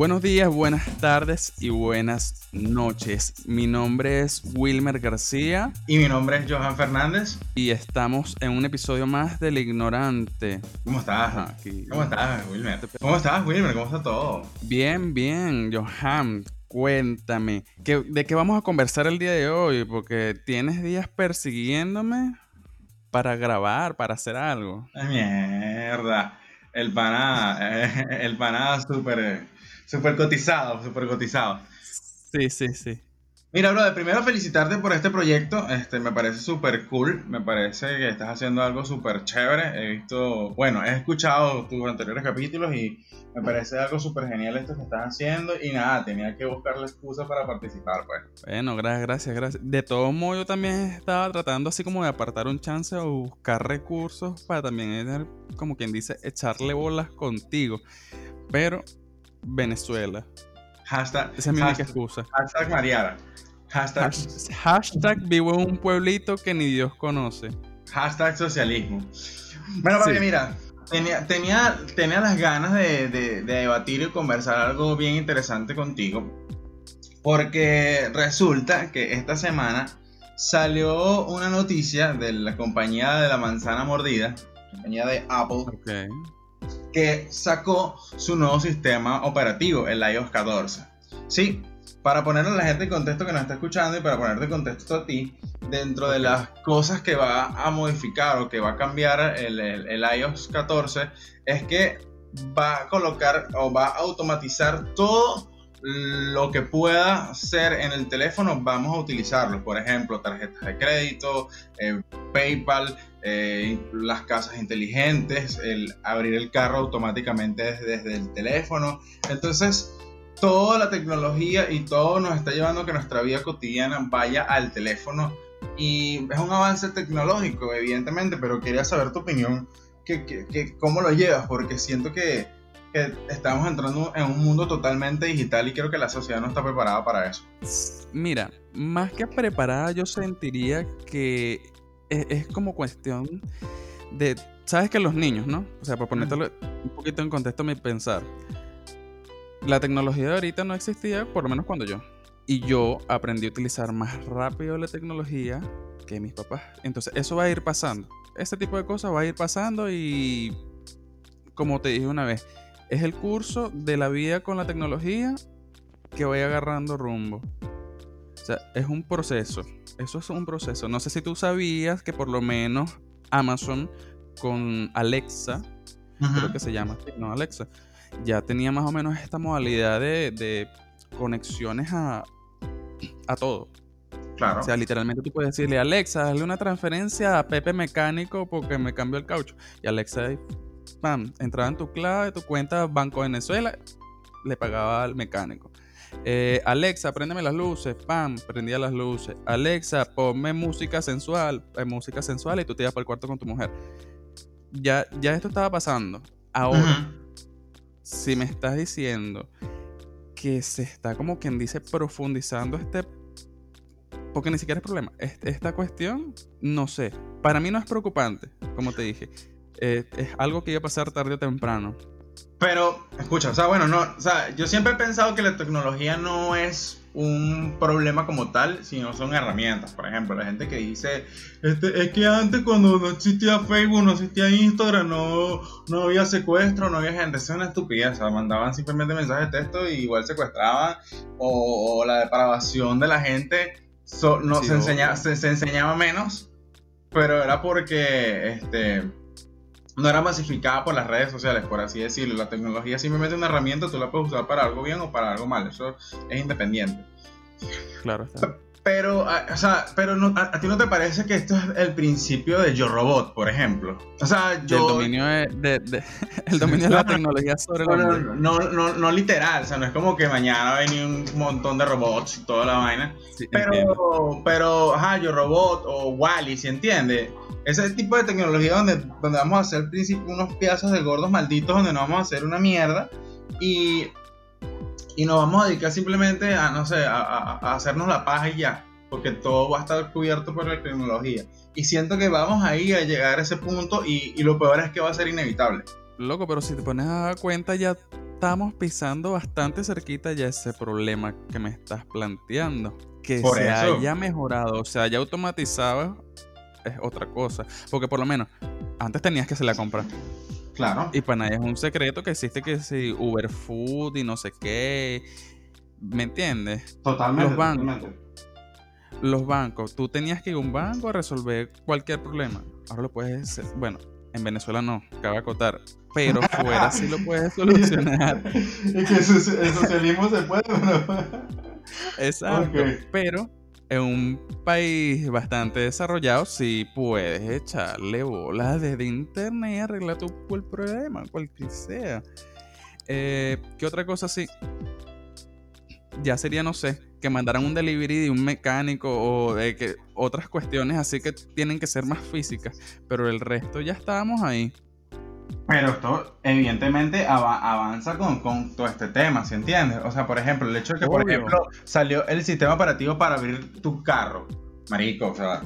Buenos días, buenas tardes y buenas noches. Mi nombre es Wilmer García. Y mi nombre es Johan Fernández. Y estamos en un episodio más del Ignorante. ¿Cómo estás? ¿Cómo estás, Wilmer? ¿Cómo estás, Wilmer? ¿Cómo está todo? Bien, bien, Johan. Cuéntame, ¿de qué vamos a conversar el día de hoy? Porque tienes días persiguiéndome para grabar, para hacer algo. Mierda. El pana, el pana súper Súper cotizado, súper cotizado. Sí, sí, sí. Mira, bro, de primero felicitarte por este proyecto. Este, me parece súper cool. Me parece que estás haciendo algo súper chévere. He visto, bueno, he escuchado tus anteriores capítulos y me parece algo súper genial esto que estás haciendo. Y nada, tenía que buscar la excusa para participar, pues. Bueno, gracias, gracias, gracias. De todo modo, yo también estaba tratando así como de apartar un chance o buscar recursos para también, como quien dice, echarle bolas contigo. Pero Venezuela. Hashtag, Esa es mi única excusa. Hashtag Mariara. Hashtag, hashtag vivo en un pueblito que ni Dios conoce. Hashtag socialismo. Bueno, porque mira, tenía, tenía, tenía las ganas de, de, debatir y conversar algo bien interesante contigo. Porque resulta que esta semana salió una noticia de la compañía de la manzana mordida, compañía de Apple. Okay que sacó su nuevo sistema operativo, el iOS 14. Sí, para ponerle a la gente en contexto que nos está escuchando y para ponerte en contexto a ti, dentro de las cosas que va a modificar o que va a cambiar el, el, iOS 14 es que va a colocar o va a automatizar todo lo que pueda ser en el teléfono, vamos a utilizarlo. Por ejemplo, tarjetas de crédito, eh, PayPal, eh, las casas inteligentes, el abrir el carro automáticamente desde, el teléfono. Entonces, toda la tecnología y todo nos está llevando a que nuestra vida cotidiana vaya al teléfono. Y es un avance tecnológico, evidentemente, pero quería saber tu opinión, que, cómo lo llevas, porque siento que, que estamos entrando en un mundo totalmente digital y creo que la sociedad no está preparada para eso. Mira, más que preparada, yo sentiría que es, como cuestión de, sabes que los niños, ¿no? O sea, para ponértelo un poquito en contexto mi pensar, la tecnología de ahorita no existía, por lo menos cuando yo. Y yo aprendí a utilizar más rápido la tecnología que mis papás. Entonces, eso va a ir pasando. Este tipo de cosas va a ir pasando y, como te dije una vez, es el curso de la vida con la tecnología que voy agarrando rumbo. O sea, es un proceso. Eso es un proceso. No sé si tú sabías que por lo menos Amazon con Alexa, creo que se llama, no Alexa, ya tenía más o menos esta modalidad de, conexiones a, a todo. Claro. O sea, literalmente tú puedes decirle, Alexa, dale una transferencia a Pepe Mecánico porque me cambió el caucho. Y Alexa, pam, entraba en tu clave, tu cuenta Banco Venezuela, le pagaba al mecánico. Eh, Alexa, préndeme las luces. Pam, prendía las luces. Alexa, ponme música sensual. Eh, música sensual y tú te ibas para el cuarto con tu mujer. Ya, ya esto estaba pasando. Ahora, si me estás diciendo que se está como quien dice profundizando este porque ni siquiera es problema. Esta cuestión, no sé. Para mí no es preocupante, como te dije. Eh, es algo que iba a pasar tarde o temprano. Pero, escucha, o sea, bueno, no, o sea, yo siempre he pensado que la tecnología no es un problema como tal, sino son herramientas. Por ejemplo, la gente que dice, este, es que antes cuando no existía Facebook, no existía Instagram, no, no había secuestro, no había gente, eso es una estupidez. O sea, mandaban simplemente mensajes de texto y igual secuestraban. O, la depravación de la gente no, se, enseñaba, se, se enseñaba menos, pero era porque, este no era masificada por las redes sociales, por así decirlo. La tecnología simplemente es una herramienta, tú la puedes usar para algo bien o para algo mal, eso es independiente. Claro. Pero, o sea, pero a, ti no te parece que esto es el principio de Yo Robot, por ejemplo? O sea, yo... El dominio de, el dominio de la tecnología sobre no, no, no, no, literal, o sea, no es como que mañana va a venir un montón de robots y toda la vaina. pero, pero, ajá, Yo Robot o Wally, ¿se entiende? Ese tipo de tecnología donde, donde vamos a hacer unos pedazos de gordos malditos donde no vamos a hacer una mierda y y nos vamos a dedicar simplemente a, no sé, a, hacernos la paja y ya, porque todo va a estar cubierto por la tecnología. Y siento que vamos ahí a llegar a ese punto y, lo peor es que va a ser inevitable. Loco, pero si te pones a dar cuenta ya estamos pisando bastante cerquita ya ese problema que me estás planteando. Que Por se eso. haya mejorado, o sea, haya automatizado es otra cosa. Porque por lo menos antes tenías que hacer la compra. Claro. Y para nadie es un secreto que existe que si Uber Food y no sé qué. ¿Me entiendes? Totalmente. los bancos. totalmente. Los bancos, tú tenías que ir a un banco a resolver cualquier problema. Ahora lo puedes hacer. Bueno, en Venezuela no, cabe acotar. Pero fuera sí lo puedes solucionar. es que eso- el socialismo se puede, pero. Exacto. Pero en un país bastante desarrollado sí puedes echarle bolas desde internet y arreglar tu problema, cualquier sea. Eh, ¿Qué otra cosa sí? Ya sería, no sé, que mandaran un delivery de un mecánico o de que otras cuestiones así que tienen que ser más físicas. Pero el resto ya estábamos ahí. Pero esto, evidentemente, ava- avanza con, con todo este tema, ¿se entiende? O sea, por ejemplo, el hecho de que, por ejemplo, salió el sistema operativo para abrir tu carro. Marico, o sea,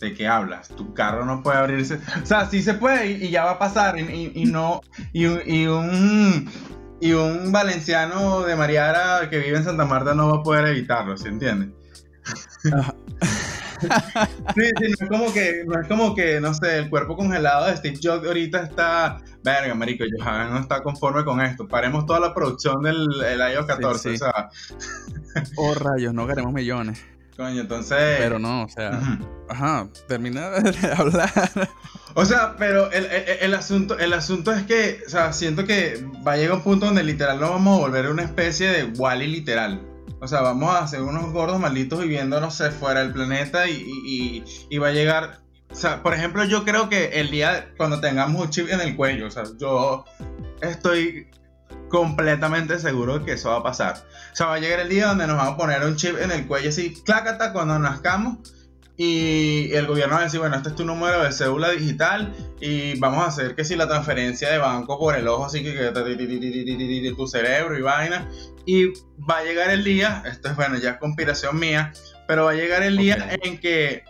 ¿de qué hablas? Tu carro no puede abrirse. O sea, sí se puede y, y ya va a pasar. Y, y- y no. Y un. Y un valenciano de Mariara que vive en Santa Marta no va a poder evitarlo, ¿se entiende? Ajá. Sí, sí, no es como que, no es como que, no sé, el cuerpo congelado de Steve Jobs ahorita está, verga, marico, Johan no está conforme con esto. Paremos toda la producción del el iOS 14, Sí, sí. o sea, Oh, rayos, no queremos millones. coño, entonces... Pero no, o sea, ajá, termina de hablar. O sea, pero el, el- el asunto, el asunto es que, o sea, siento que va a llegar un punto donde literal nos vamos a volver una especie de Wally literal. O sea, vamos a hacer unos gordos malditos viviendo, no fuera del planeta y, y- va a llegar... O sea, por ejemplo, yo creo que el día cuando tengamos un chip en el cuello, o sea, yo estoy completamente seguro de que eso va a pasar. O sea, va a llegar el día donde nos vamos a poner un chip en el cuello así, clácata, cuando nazcamos. Y el gobierno va a decir, bueno, este es tu número de cédula digital y vamos a hacer que si la transferencia de banco por el ojo, así que, que tu cerebro y vaina. Y va a llegar el día, esto es bueno, ya es conspiración mía, pero va a llegar el día Ok. en que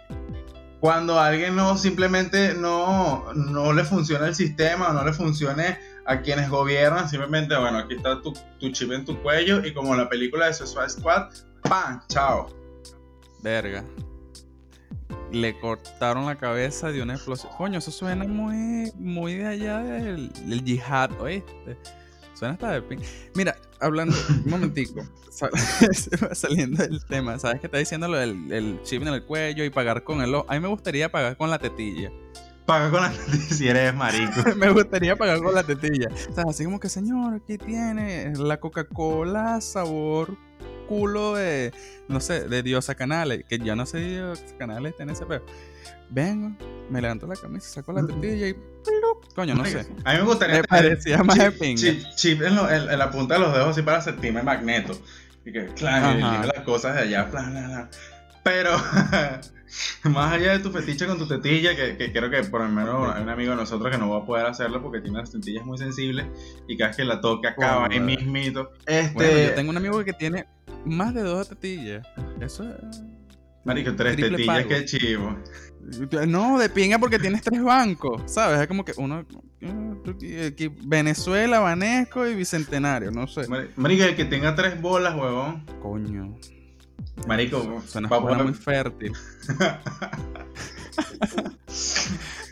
cuando a alguien no simplemente no, no le funciona el sistema o no le funcione a quienes gobiernan, simplemente, bueno, aquí está tu, tu chip en tu cuello y como la película de Suicide Squad, ¡pam! ¡Chao! Verga. Le cortaron la cabeza de una explosión. Coño, eso suena muy, muy de allá del, del yihad, ¿oíste? Suena hasta de pin. Mira, hablando, un momentico, sal- saliendo del tema, ¿sabes qué está diciendo lo del el chip en el cuello y pagar con el ojo? A mí me gustaría pagar con la tetilla. Paga con la si eres marico. me gustaría pagar con la tetilla. O sea, así como que, señor, aquí tiene la Coca-Cola sabor culo de, no sé, de Diosa Canales, que yo no sé Diosa Canales tiene ese pedo. Vengo, me levanto la camisa, saco la tetilla y... ¡plup! Coño, no sé. A mí me gustaría Me parecía más de chip, pinga. chip, chip en, lo- en- en la punta de los dedos así para sentirme magneto. Y que, claro, y las cosas de allá, bla, bla, bla. Pero, más allá de tu fetiche con tu tetilla, que, que creo que por lo menos hay un amigo de nosotros que no va a poder hacerlo porque tiene las tetillas muy sensibles y cada vez que la toque acaba ahí mismito. Este, Bueno, yo tengo un amigo que tiene más de dos tetillas. Eso es... marico, tres triple tetillas, pago. qué chivo. No, de pinga porque tienes tres bancos, ¿sabes? Es como que uno... aquí, Venezuela, Banesco y Bicentenario, no sé. Mari- Marico, el que tenga tres bolas, huevón. Coño. Marico, Suena, va muy fértil.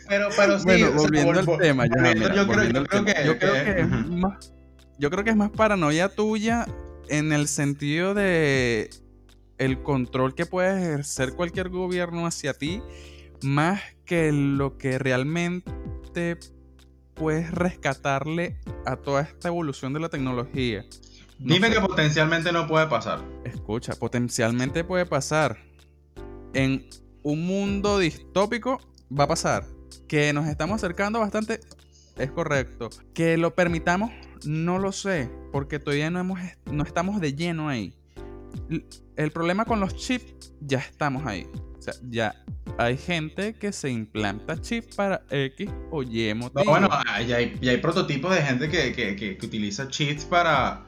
Pero, pero sí, bueno, o sea, volviendo vol- al tema, mira, yo, creo, volviendo yo al creo tema. que, yo creo que- que es más, yo creo que es más paranoia tuya en el sentido de el control que puede ejercer cualquier gobierno hacia ti, más que lo que realmente puedes rescatarle a toda esta evolución de la tecnología. No Dime sé. que potencialmente no puede pasar. Escucha, potencialmente puede pasar. En un mundo distópico va a pasar. Que nos estamos acercando bastante, es correcto. Que lo permitamos, no lo sé, porque todavía no, hemos, no estamos de lleno ahí. El problema con los chips, ya estamos ahí. O sea, ya hay gente que se implanta chip para X o Y No, bueno, ya hay, ya hay prototipos de gente que, que- que- que utiliza cheats para,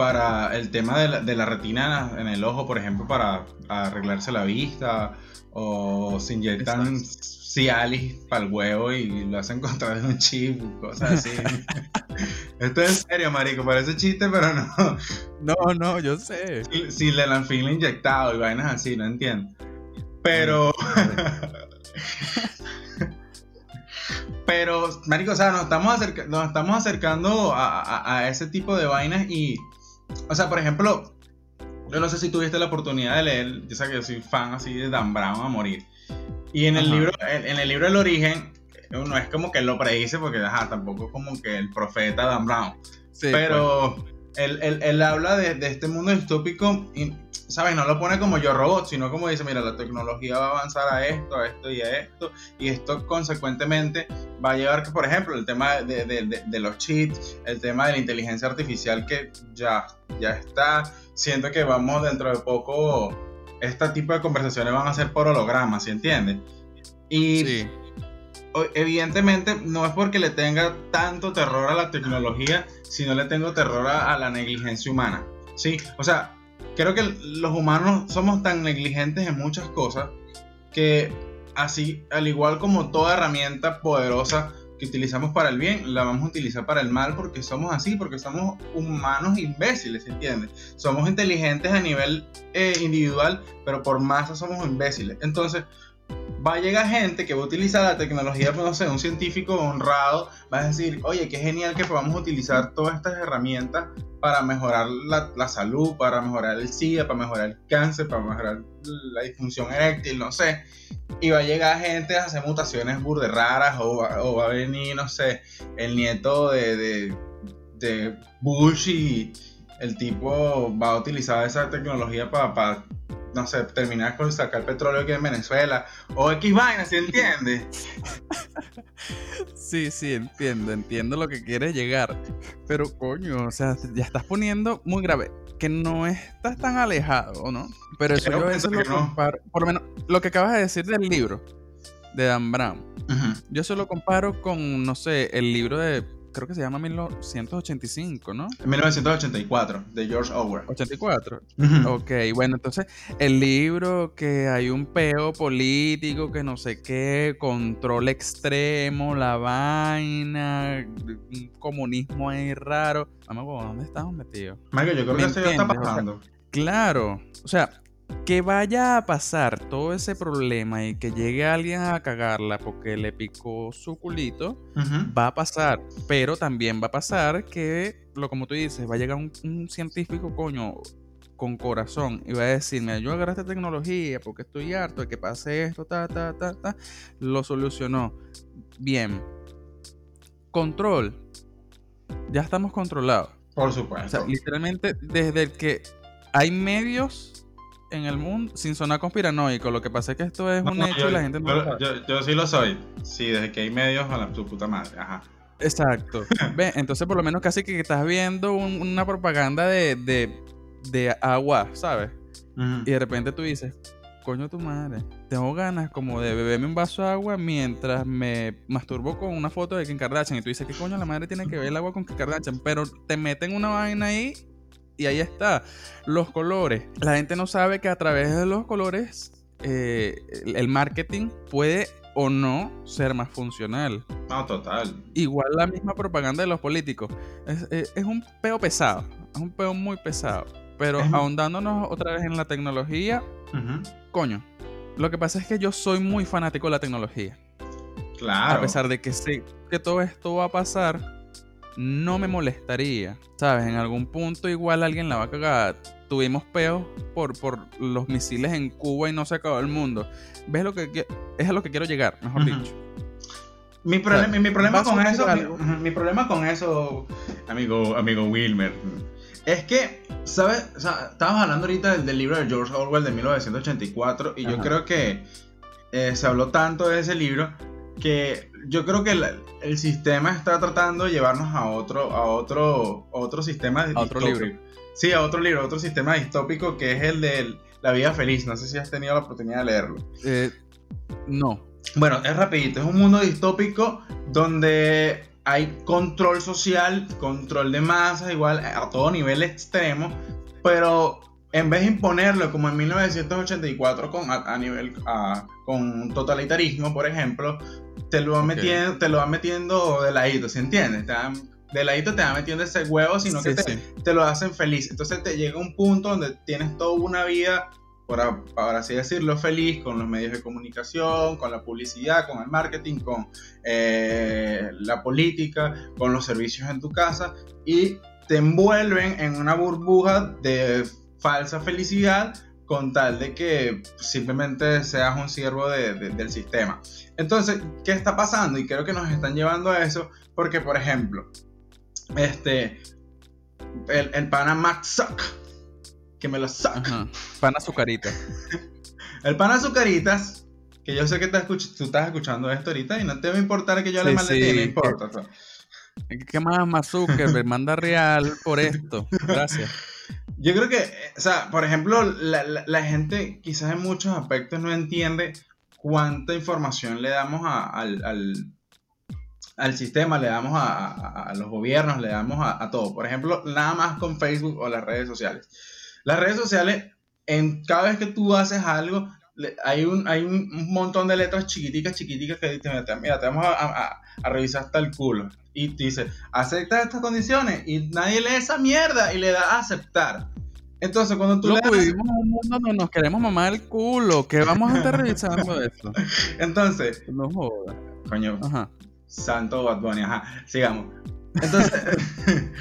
para el tema de la, de la retina en el ojo, por ejemplo, para arreglarse la vista, o se inyectan Cialis para el huevo y lo hacen contra de un chip, cosas así. Esto es en serio, marico, parece chiste, pero no. No, no, yo sé. Si le lanfil inyectado y vainas así, no entiendo. Pero. pero, marico, o sea, nos estamos, nos estamos acercando a, a ese tipo de vainas y. O sea, por ejemplo, yo no sé si tuviste la oportunidad de leer, yo sé que yo soy fan así de Dan Brown a morir. Y en el libro, en, el libro El origen, no es como que lo predice, porque ajá, tampoco es como que el profeta Dan Brown. pero pues. Él, él, habla de, de, este mundo distópico y, ¿sabes? No lo pone como yo robot, sino como dice, mira, la tecnología va a avanzar a esto, a esto y a esto, y esto consecuentemente va a llevar que, por ejemplo, el tema de, de, de los cheats, el tema de la inteligencia artificial que ya, ya está siento que vamos dentro de poco, este tipo de conversaciones van a ser por holograma, ¿sí entiendes? Y evidentemente no es porque le tenga tanto terror a la tecnología, sino le tengo terror a, la negligencia humana, ¿sí? O sea, creo que los humanos somos tan negligentes en muchas cosas que así, al igual como toda herramienta poderosa, que utilizamos para el bien, la vamos a utilizar para el mal porque somos así, porque somos humanos imbéciles, ¿entiendes? Somos inteligentes a nivel eh, individual, pero por masa somos imbéciles. Entonces, va a llegar gente que va a utilizar la tecnología, no sé, un científico honrado va a decir, oye, qué genial que podamos utilizar todas estas herramientas para mejorar la, la, salud, para mejorar el SIDA, para mejorar el cáncer, para mejorar la disfunción eréctil, no sé. Y va a llegar gente a hacer mutaciones burde raras o, o va a venir, no sé, el nieto de, de, de Bush y el tipo va a utilizar esa tecnología para, para no sé, terminar con sacar petróleo aquí en Venezuela o X vaina, ¿se entiende? Sí, sí, entiendo, entiendo lo que quieres llegar. Pero coño, o sea, ya estás poniendo muy grave. Que no estás tan alejado, ¿no? Pero eso yo eso lo comparo. Por lo menos, lo que acabas de decir del libro de Dan Brown. Yo se lo comparo con, no sé, el libro de creo que se llama 1985, ¿no? 1984, de George Orwell. 84. Ok, bueno, entonces el libro que hay un peo político, que no sé qué, control extremo, la vaina, un comunismo ahí raro. Vamos, ¿dónde estamos metidos? Mario, yo creo que eso ya está pasando. claro, o sea, que vaya a pasar todo ese problema y que llegue alguien a cagarla porque le picó su culito, va a pasar. Pero también va a pasar que, lo como tú dices, va a llegar un, científico, coño, con corazón y va a decirme, yo agarré esta tecnología porque estoy harto de que pase esto, ta, ta, ta, ta. Lo solucionó. Bien. Control. Ya estamos controlados. Por supuesto. O sea, literalmente, desde el que hay medios en el mundo, sin sonar conspiranoico, lo que pasa es que esto es un hecho y la gente no lo sabe. Yo, sí lo soy. Sí, desde que hay medios a la, su puta madre. Ajá. Exacto. Ve, entonces por lo menos casi que estás viendo una propaganda de, de, agua, ¿sabes? Y de repente tú dices, coño tu madre, tengo ganas como de beberme un vaso de agua mientras me masturbo con una foto de Kim Kardashian. Y tú dices, ¿qué coño la madre tiene que ver el agua con Kim Kardashian? Pero te meten una vaina ahí y ahí está. Los colores. La gente no sabe que a través de los colores eh, el marketing puede o no ser más funcional. No, total. Igual la misma propaganda de los políticos. Es, un peo pesado. Es un peo muy pesado. Pero ahondándonos otra vez en la tecnología, coño. Lo que pasa es que yo soy muy fanático de la tecnología. Claro. A pesar de que sé que todo esto va a pasar, no me molestaría. ¿Sabes? En algún punto igual alguien la va a cagar. Tuvimos peos por, por los misiles en Cuba y no se acabó el mundo. ¿Ves lo que es a lo que quiero llegar, mejor dicho? Mi, problema, mi problema con eso, mi, problema con eso, amigo, amigo Wilmer, es que, ¿sabes? O sea, estábamos hablando ahorita del, libro de George Orwell de 1984 y yo creo que eh, se habló tanto de ese libro que yo creo que el, sistema está tratando de llevarnos a otro, a otro, otro sistema a otro libro. Sí, a otro libro, otro sistema distópico que es el de la vida feliz. No sé si has tenido la oportunidad de leerlo. Eh, no. Bueno, es rapidito, es un mundo distópico donde hay control social, control de masas, igual a todo nivel extremo, pero en vez de imponerlo como en 1984 con, a, nivel con totalitarismo, por ejemplo, te lo van metiendo, te lo van metiendo de ladito, ¿se entiende? Te de ladito te van metiendo ese huevo, sino que te, te, lo hacen feliz. Entonces te llega un punto donde tienes toda una vida por, así decirlo, feliz con los medios de comunicación, con la publicidad, con el marketing, con eh, la política, con los servicios en tu casa y te envuelven en una burbuja de falsa felicidad con tal de que simplemente seas un siervo del sistema. Entonces, ¿qué está pasando? Y creo que nos están llevando a eso porque, por ejemplo, este, el, el pana Max Zuck, que me lo saca. Pan azucaritas. el pan azucaritas, que yo sé que te tú estás escuchando esto ahorita y no te va a importar que yo le mande sí, no importa. ¿Qué más? Me manda real por esto. Gracias. Yo creo que, o sea, por ejemplo, la, gente quizás en muchos aspectos no entiende cuánta información le damos al, al, sistema, le damos a, los gobiernos, le damos a, todo. Por ejemplo, nada más con Facebook o las redes sociales. Las redes sociales, en cada vez que tú haces algo, hay un, hay un montón de letras chiquiticas, chiquiticas que dicen, mira, te vamos a, revisar hasta el culo. Y te dice, acepta estas condiciones. Y nadie lee esa mierda y le da a aceptar. Entonces, cuando tú Loco, vivimos en un mundo donde nos queremos mamar el culo. Que vamos a estar revisando esto. Entonces. No jodas. Coño. Ajá. Santo Bad Bunny, ajá. Sigamos. Entonces.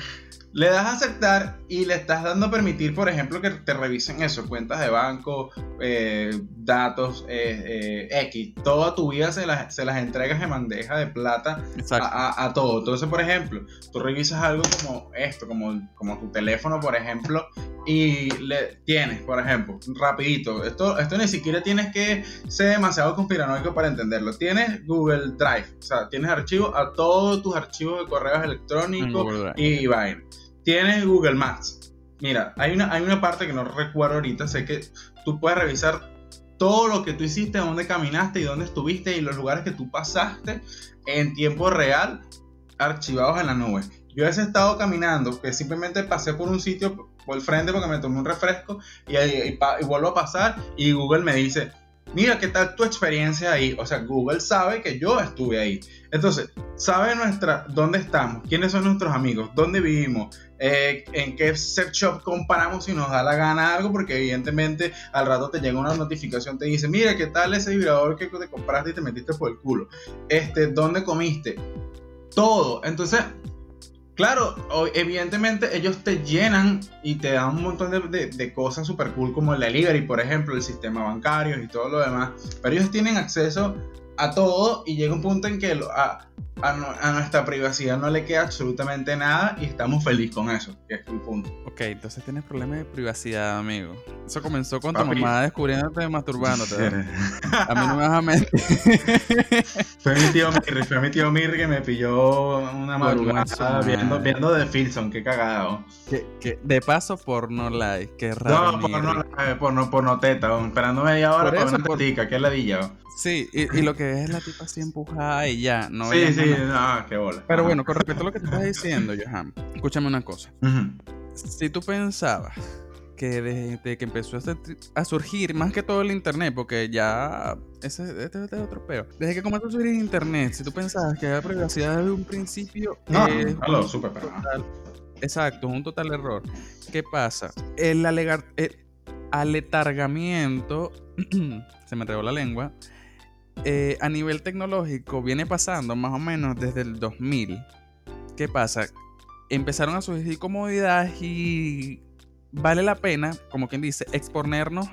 Le das a aceptar y le estás dando a permitir, por ejemplo, que te revisen eso, cuentas de banco, eh, datos, eh, eh, X. Toda tu vida se las, se las entregas en bandeja de plata a, a, todo. Entonces, por ejemplo, tú revisas algo como esto, como, como tu teléfono, por ejemplo, y le tienes, por ejemplo, rapidito, esto, esto ni siquiera tienes que ser demasiado conspiranoico para entenderlo. Tienes Google Drive, o sea, tienes archivos a todos tus archivos de correos electrónicos y vaina tienes Google Maps. Mira, hay una, hay una parte que no recuerdo ahorita, sé que tú puedes revisar todo lo que tú hiciste, dónde caminaste y dónde estuviste y los lugares que tú pasaste en tiempo real, archivados en la nube. Yo he estado caminando, que simplemente pasé por un sitio por el frente porque me tomé un refresco y, y, y vuelvo a pasar y Google me dice, mira, ¿qué tal tu experiencia ahí? O sea, Google sabe que yo estuve ahí. Entonces, sabe nuestra, dónde estamos, quiénes son nuestros amigos, dónde vivimos, eh, en qué sex shop comparamos si nos da la gana algo, porque evidentemente al rato te llega una notificación, te dice, mira, ¿qué tal ese vibrador que te compraste y te metiste por el culo? Este, ¿dónde comiste? Todo. Entonces, Claro, evidentemente ellos te llenan y te dan un montón de, cosas super cool como el delivery, por ejemplo, el sistema bancario y todo lo demás, pero ellos tienen acceso a todo y llega un punto en que a, a, nuestra privacidad no le queda absolutamente nada y estamos felices con eso, que es el punto. Ok, entonces tienes problemas de privacidad, amigo. Eso comenzó con tu mamá descubriéndote masturbándote. a mí no me vas a mentir. fue mi tío Mirri, fue mi tío Mirri que me pilló una madrugada viendo, viendo The Filson, qué cagado. Que, de paso, porno like, qué raro. No, porno, porno, porno teta, esperando media hora para una tetica, qué ladilla. Sí, y, lo que es la tipa así empujada y ya, no Sí, sí, ah, qué bola. Pero bueno, con respecto a lo que te estás diciendo, Johan, escúchame una cosa. Si tú pensabas que desde que empezó a, surgir, más que todo el internet, porque ya ese, este, este, es otro peo. Desde que comenzó a surgir el internet, si tú pensabas que había privacidad desde un principio, no, eh, no, súper Exacto, es un total error. ¿Qué pasa? El, alegar, el aletargamiento, se me entregó la lengua, eh, a nivel tecnológico viene pasando más o menos desde el 2000. ¿Qué pasa? Empezaron a surgir comodidades y vale la pena, como quien dice, exponernos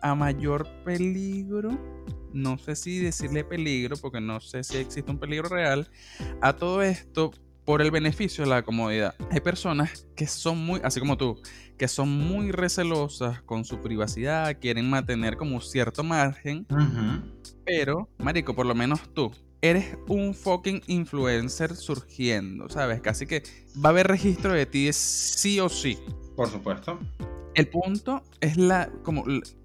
a mayor peligro. No sé si decirle peligro, porque no sé si existe un peligro real. A todo esto por el beneficio de la comodidad. Hay personas que son muy, así como tú, que son muy recelosas con su privacidad, quieren mantener como cierto margen, pero, Marico, por lo menos tú, eres un fucking influencer surgiendo, ¿sabes? Casi que va a haber registro de ti sí o sí. Por supuesto. El punto es la, como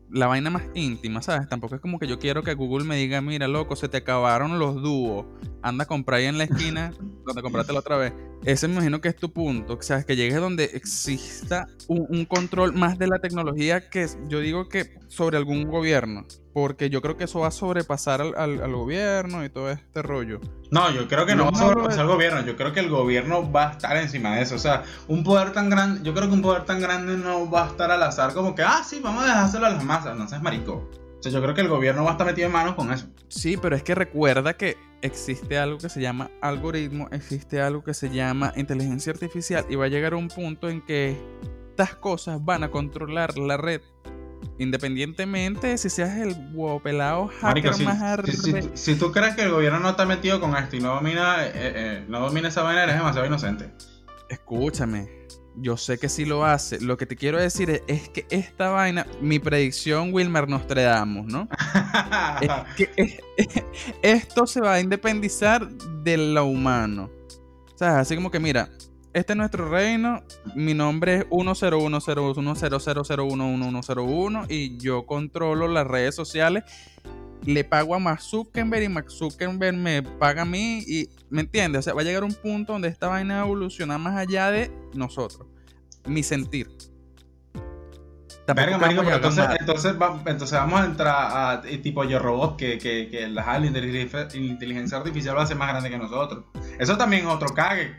la vaina más íntima, ¿sabes? Tampoco es como que yo quiero que Google me diga, mira, loco, se te acabaron los dúos, anda a comprar ahí en la esquina donde compraste la otra vez. Ese me imagino que es tu punto, sea, que llegues donde exista un, control más de la tecnología que yo digo que sobre algún gobierno, porque yo creo que eso va a sobrepasar al, gobierno y todo este rollo. No, yo creo que no, va a sobrepasar al gobierno, yo creo que el gobierno va a estar encima de eso, o sea, un poder tan grande, yo creo que un poder tan grande no va a estar al azar como que, ah, sí, vamos a dejárselo a las masas, no seas marico. O sea, yo creo que el gobierno va a estar metido en manos con eso. Sí, pero es que recuerda que existe algo que se llama algoritmo, existe algo que se llama inteligencia artificial y va a llegar a un punto en que estas cosas van a controlar la red. Independientemente de si seas el pelado hacker más si, si, tú crees que el gobierno no está metido con esto y no domina, eh, eh, no domina esa manera, eres demasiado inocente. Escúchame, yo sé que sí lo hace. Lo que te quiero decir es, que esta vaina, mi predicción, Wilmer Nostradamus, ¿no? es que esto se va a independizar de lo humano. O sea, así como que mira, este es nuestro reino, mi nombre es 1010100011101 y yo controlo las redes sociales le pago a Mark Zuckerberg y Mark Zuckerberg me paga a mí y ¿me entiendes? O sea, va a llegar un punto donde esta vaina va a evolucionar más allá de nosotros. Mi sentir. Verga, marico, pero entonces, entonces, vamos a entrar a tipo yo robot que, que, que la, inteligencia artificial va a ser más grande que nosotros. Eso también es otro cague.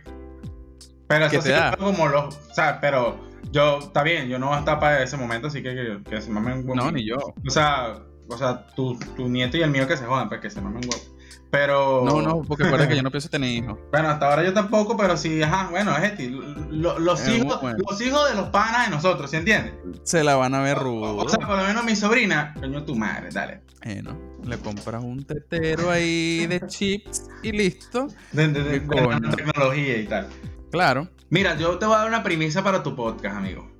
Pero eso sí como los. O sea, pero yo, está bien, yo no voy a estar para ese momento, así que que, que se mamen. No, ni yo. O sea, o sea, tu, tu nieto y el mío que se jodan, pues que se mamen huevo. Pero. No, no, porque recuerda que yo no pienso tener hijos. Bueno, hasta ahora yo tampoco, pero sí, ajá, bueno, es este. los, hijos, los hijos de los panas de nosotros, ¿se entiende? Se la van a ver rudo. O, sea, por lo menos mi sobrina, coño, tu madre, dale. Bueno, le compras un tetero ahí de chips y listo. De, de, tecnología y tal. Claro. Mira, yo te voy a dar una premisa para tu podcast, amigo.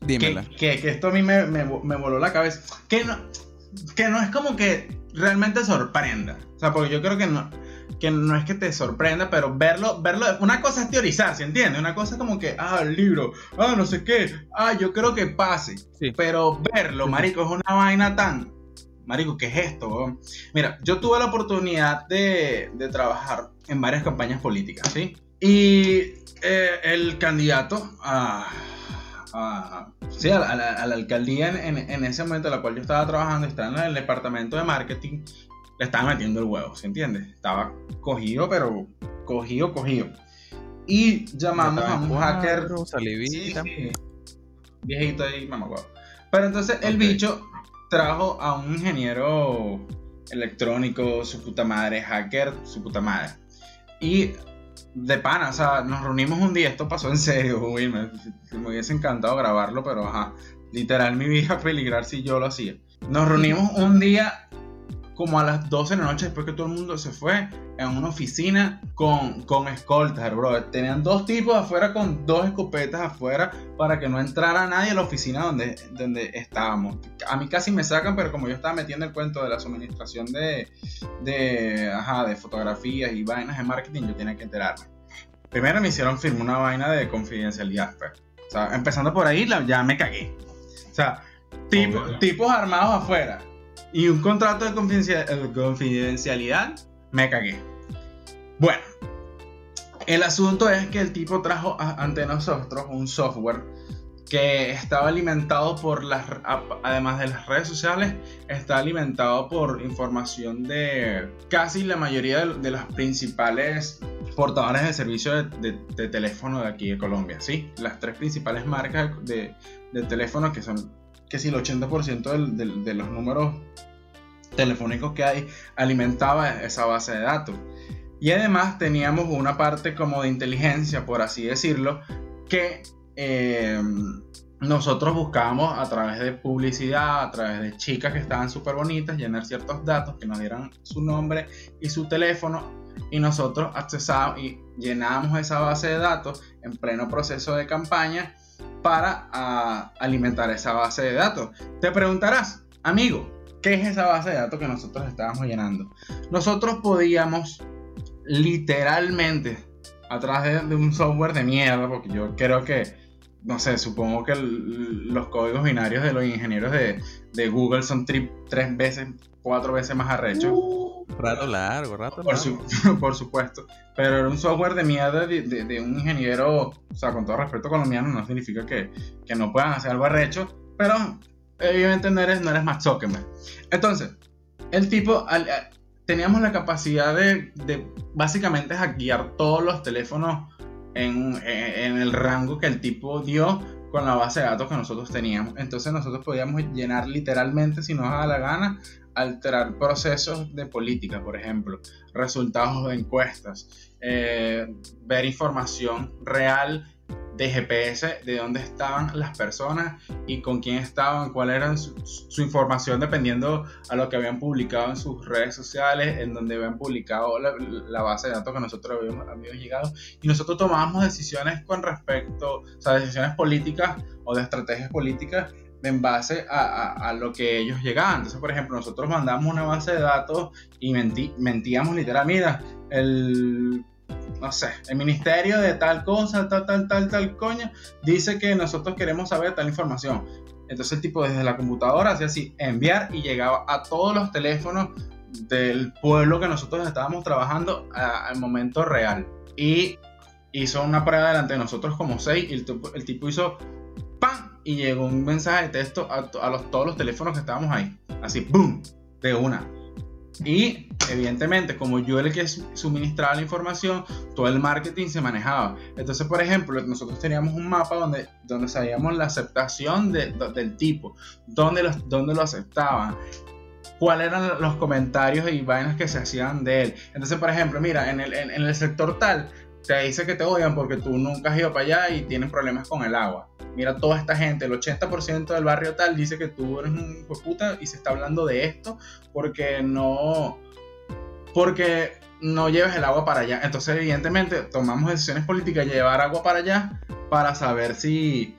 Dímela. Que, que, esto a mí me, me, me voló la cabeza. Que no que no es como que realmente sorprenda. O sea, porque yo creo que no, que no es que te sorprenda, pero verlo, verlo, una cosa es teorizar, ¿se entiende? Una cosa es como que, ah, el libro, ah, no sé qué, ah, yo creo que pase. Pero verlo, marico, es una vaina tan, marico, ¿qué es esto? Mira, yo tuve la oportunidad de, de trabajar en varias campañas políticas, ¿sí? Y eh, el candidato a a, sí, a, la, alcaldía en, ese momento en la cual yo estaba trabajando, estaba en el departamento de marketing, le estaba metiendo el huevo, ¿se entiende? Estaba cogido, pero cogido, cogido. Y llamamos a un hacker. viejito ahí, mamá huevo. Pero entonces el bicho trajo a un ingeniero electrónico, su puta madre, hacker, su puta madre. Y de pana, o sea, nos reunimos un día, esto pasó en serio, me, me, hubiese encantado grabarlo, pero ajá, literal mi vida peligrar si yo lo hacía. Nos reunimos un día como a las 12 de la noche después que todo el mundo se fue en una oficina con, con escoltas, bro. Tenían dos tipos afuera con dos escopetas afuera para que no entrara nadie a la oficina donde, donde estábamos. A mí casi me sacan, pero como yo estaba metiendo el cuento de la suministración de, de, ajá, de fotografías y vainas de marketing, yo tenía que enterarme. Primero me hicieron firmar una vaina de confidencialidad. Pues. O sea, empezando por ahí, ya me cagué. O sea, tipos armados afuera y un contrato de confidencialidad, me cagué. Bueno, el asunto es que el tipo trajo ante nosotros un software que estaba alimentado por las, además de las redes sociales, está alimentado por información de casi la mayoría de, las principales portadores de servicio de, teléfono de aquí de Colombia, ¿sí? Las tres principales marcas de, teléfono que son que si el 80% de los números telefónicos que hay alimentaba esa base de datos. Y además teníamos una parte como de inteligencia, por así decirlo, que eh, nosotros buscábamos a través de publicidad, a través de chicas que estaban súper bonitas, llenar ciertos datos que nos dieran su nombre y su teléfono y nosotros accesábamos y llenábamos esa base de datos en pleno proceso de campaña para ah, alimentar esa base de datos. Te preguntarás, amigo, ¿qué es esa base de datos que nosotros estábamos llenando? Nosotros podíamos literalmente, a través de, un software de mierda, porque yo creo que no sé, supongo que los códigos binarios de los ingenieros de, Google son tres veces, cuatro veces más arrechos. Uh, rato largo, rato por largo. por supuesto. Pero era un software de mierda de, un ingeniero, o sea, con todo respeto colombiano, no significa que, no puedan hacer algo arrecho, pero evidentemente no eres, no eres Max Zuckerberg. Entonces, el tipo, teníamos la capacidad de, de básicamente hackear todos los teléfonos en, en, el rango que el tipo dio con la base de datos que nosotros teníamos. Entonces nosotros podíamos llenar literalmente, si nos daba la gana, alterar procesos de política, por ejemplo, resultados de encuestas, eh, ver información real de GPS, de dónde estaban las personas y con quién estaban, cuál era su, información dependiendo a lo que habían publicado en sus redes sociales, en donde habían publicado la, base de datos que nosotros habíamos, habíamos, llegado. Y nosotros tomábamos decisiones con respecto, o sea, decisiones políticas o de estrategias políticas en base a, a, lo que ellos llegaban. Entonces, por ejemplo, nosotros mandamos una base de datos y mentíamos literal, mira, el no sé, el ministerio de tal cosa, tal, tal, tal, tal coña, dice que nosotros queremos saber tal información. Entonces el tipo desde la computadora hacía así, enviar y llegaba a todos los teléfonos del pueblo que nosotros estábamos trabajando al momento real. Y hizo una prueba delante de nosotros como seis y el, tipo hizo. Y llegó un mensaje de texto a, los, todos los teléfonos que estábamos ahí. Así, ¡boom! De una. Y evidentemente, como yo era el que suministraba la información, todo el marketing se manejaba. Entonces, por ejemplo, nosotros teníamos un mapa donde, donde sabíamos la aceptación del tipo, dónde, los, dónde lo aceptaban, cuáles eran los comentarios y vainas que se hacían de él. Entonces, por ejemplo, mira, en el, en el sector tal, te dice que te odian porque tú nunca has ido para allá y tienes problemas con el agua. Mira toda esta gente, el 80% del barrio tal dice que tú eres un puta y se está hablando de esto porque no porque no lleves el agua para allá. Entonces, evidentemente, tomamos decisiones políticas de llevar agua para allá para saber si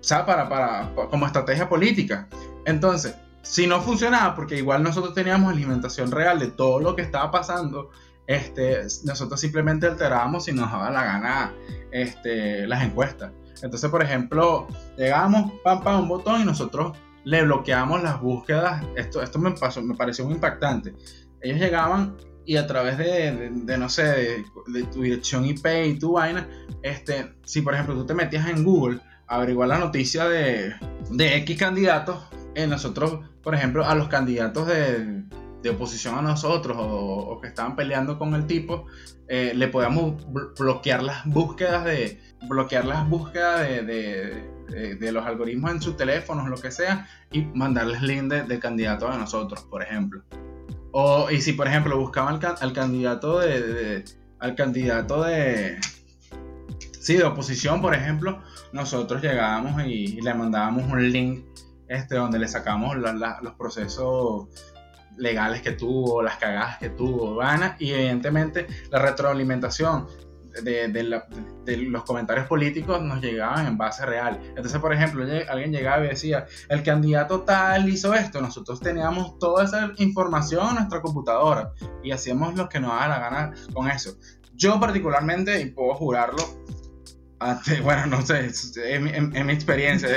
o sea, para, para, como estrategia política. Entonces, si no funcionaba, porque igual nosotros teníamos alimentación real de todo lo que estaba pasando este, nosotros simplemente alterábamos si nos daba la gana este, las encuestas. Entonces, por ejemplo, llegamos, pam, pam, un botón y nosotros le bloqueamos las búsquedas. Esto, esto me, pasó, me pareció muy impactante. Ellos llegaban y a través de, no sé, de, tu dirección IP y tu vaina, este, si por ejemplo tú te metías en Google a averiguar la noticia de, de X candidatos, eh, nosotros, por ejemplo, a los candidatos de, de oposición a nosotros o, que estaban peleando con el tipo, eh, le podíamos bloquear las búsquedas de bloquear las búsquedas de, de, los algoritmos en sus teléfonos, lo que sea, y mandarles link de, candidatos a nosotros, por ejemplo. O, y si por ejemplo buscaban al, candidato de, al candidato de sí, de oposición, por ejemplo, nosotros llegábamos y, le mandábamos un link este, donde le sacamos los procesos legales que tuvo, las cagadas que tuvo, Vana, y evidentemente la retroalimentación de, los comentarios políticos nos llegaban en base real. Entonces, por ejemplo, alguien llegaba y decía, el candidato tal hizo esto, nosotros teníamos toda esa información en nuestra computadora y hacíamos lo que nos daba la gana con eso. Yo particularmente, y puedo jurarlo, bueno, no sé, en, mi experiencia.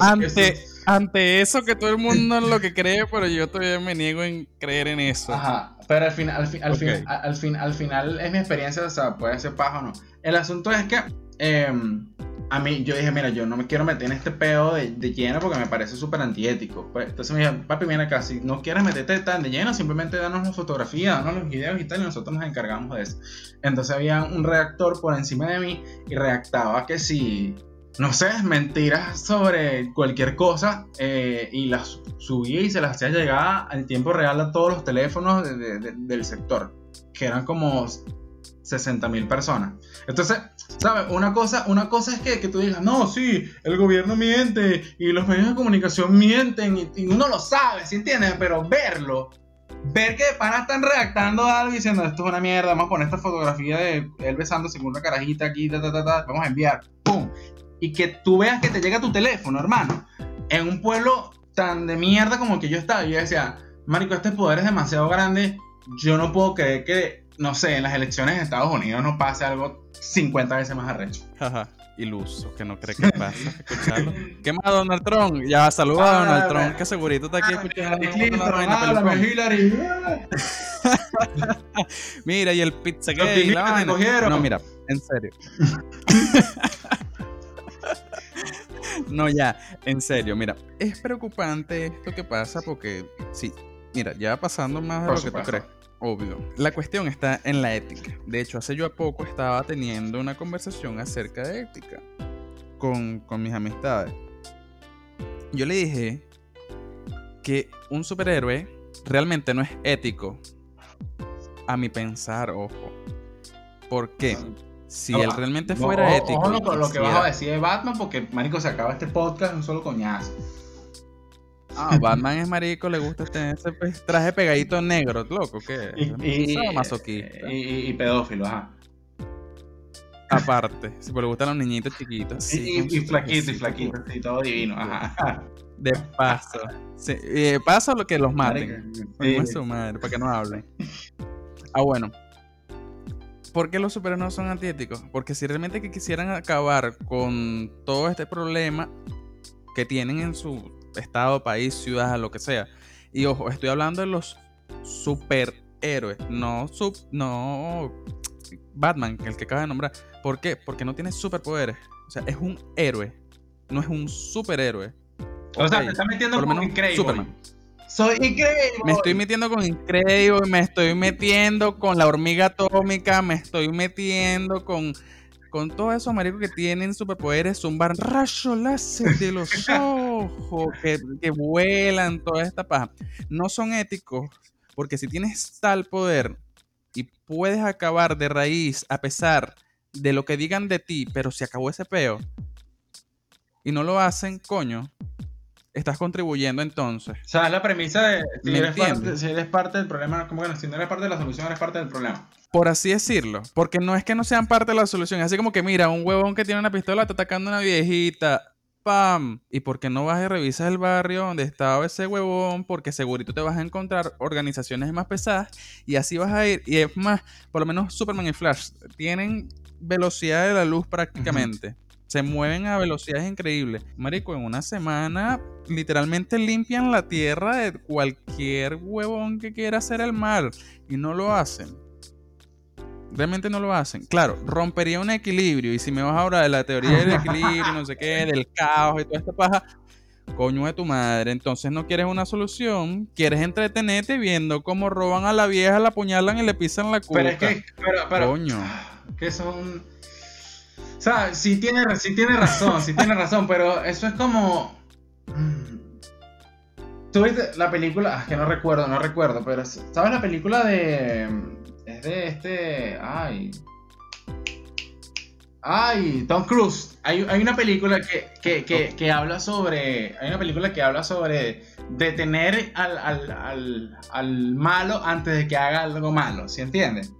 ante, ante eso que todo el mundo es lo que cree, pero yo todavía me niego en creer en eso. Ajá, pero al, final al, fin, al, fin, al, fin, al final es mi experiencia, o sea, puede ser paja o no. El asunto es que em, a mí yo dije, mira, yo no me quiero meter en este pedo de, lleno porque me parece súper antiético. Pues, entonces me dije, papi, mira acá, si no quieres meterte tan de lleno, simplemente danos la fotografía, danos los videos y tal, y nosotros nos encargamos de eso. Entonces había un redactor por encima de mí y redactaba que si, no sé, mentiras sobre cualquier cosa eh, y las subía y se las hacía llegar al tiempo real a todos los teléfonos del sector, que eran como 60 mil personas. Entonces, ¿sabes? Una cosa, una cosa es que, que, tú digas, no, sí, el gobierno miente y los medios de comunicación mienten y, uno lo sabe, ¿sí entiendes? Pero verlo, ver que de pana están redactando algo diciendo, esto es una mierda, vamos a poner esta fotografía de él besándose con una carajita aquí, ta, ta, ta, ta, vamos a enviar, ¡pum! Y que tú veas que te llega tu teléfono, hermano, en un pueblo tan de mierda como el que yo estaba. Yo decía, Marico, este poder es demasiado grande, yo no puedo creer que no sé, en las elecciones en Estados Unidos no pase algo 50 veces más arrecho. iluso, que no cree que pasa escucharlo. ¿Qué más, Donald Trump? Ya, saluda a Donald Trump, que segurito está aquí escuchando. Mira, y el pizza vaina. No, mira, en serio. no, ya, en serio, mira, es preocupante esto que pasa porque, sí, mira, ya pasando más de lo que tú crees. Obvio. La cuestión está en la ética. De hecho, hace yo a poco estaba teniendo una conversación acerca de ética con, con mis amistades. Yo le dije que un superhéroe realmente no es ético. A mi pensar, ojo. ¿Por qué? Si él realmente fuera ético. Ojo lo, lo que vas a decir de Batman, porque, marico, se acaba este podcast un solo coñazo. Ah, Batman es marico, le gusta tener ese traje pegadito negro, loco, ¿qué? Y, y, y, pedófilo, ajá. Aparte, si le gustan los niñitos chiquitos. Sí, y, flaquito, y flaquito, sí, todo divino, ajá. De paso. Sí, de paso lo que los maten. Sí. su madre, para que no hablen. Ah, bueno. ¿Por qué los superhéroes no son antiéticos? Porque si realmente que quisieran acabar con todo este problema que tienen en su estado, país, ciudad, lo que sea. Y ojo, estoy hablando de los superhéroes, no sub, no Batman, el que acaba de nombrar. ¿Por qué? Porque no tiene superpoderes. O sea, es un héroe, no es un superhéroe. O sea, me está metiendo con Increíble. Superman. Soy increíble. Me estoy metiendo con Increíble, me estoy metiendo con la hormiga atómica, me estoy metiendo con con todos esos maricos que tienen superpoderes, zumban rayos láser de los ojos, que, que vuelan, toda esta paja. No son éticos, porque si tienes tal poder y puedes acabar de raíz a pesar de lo que digan de ti, pero se acabó ese peo, y no lo hacen, coño, estás contribuyendo entonces. O sea, es la premisa de si eres, parte, si eres, parte, del problema, como que si no eres parte de la solución, eres parte del problema por así decirlo. Porque no es que no sean parte de la solución. Así como que, mira, un huevón que tiene una pistola está atacando a una viejita. ¡Pam! ¿Y por qué no vas y revisas el barrio donde estaba ese huevón? Porque segurito te vas a encontrar organizaciones más pesadas y así vas a ir. Y es más, por lo menos Superman y Flash tienen velocidad de la luz prácticamente. Se mueven a velocidades increíbles. Marico, en una semana literalmente limpian la tierra de cualquier huevón que quiera hacer el mal. Y no lo hacen. Realmente no lo hacen. Claro, rompería un equilibrio. Y si me vas ahora de la teoría del equilibrio, no sé qué, del caos y toda esta paja, coño de tu madre. Entonces no quieres una solución, quieres entretenerte viendo cómo roban a la vieja, la apuñalan y le pisan la cuca. Pero es que, pero, pero, coño. Que son. O sea, sí tiene, tiene razón, sí tiene razón, pero eso es como. Mm, Tú viste la película, ah, que no recuerdo, no recuerdo, pero ¿sabes la película de es de este. Ay. Ay, Tom Cruise. Hay, una película que, habla sobre. Hay una película que habla sobre detener al, malo antes de que haga algo malo. ¿Sí entiendes?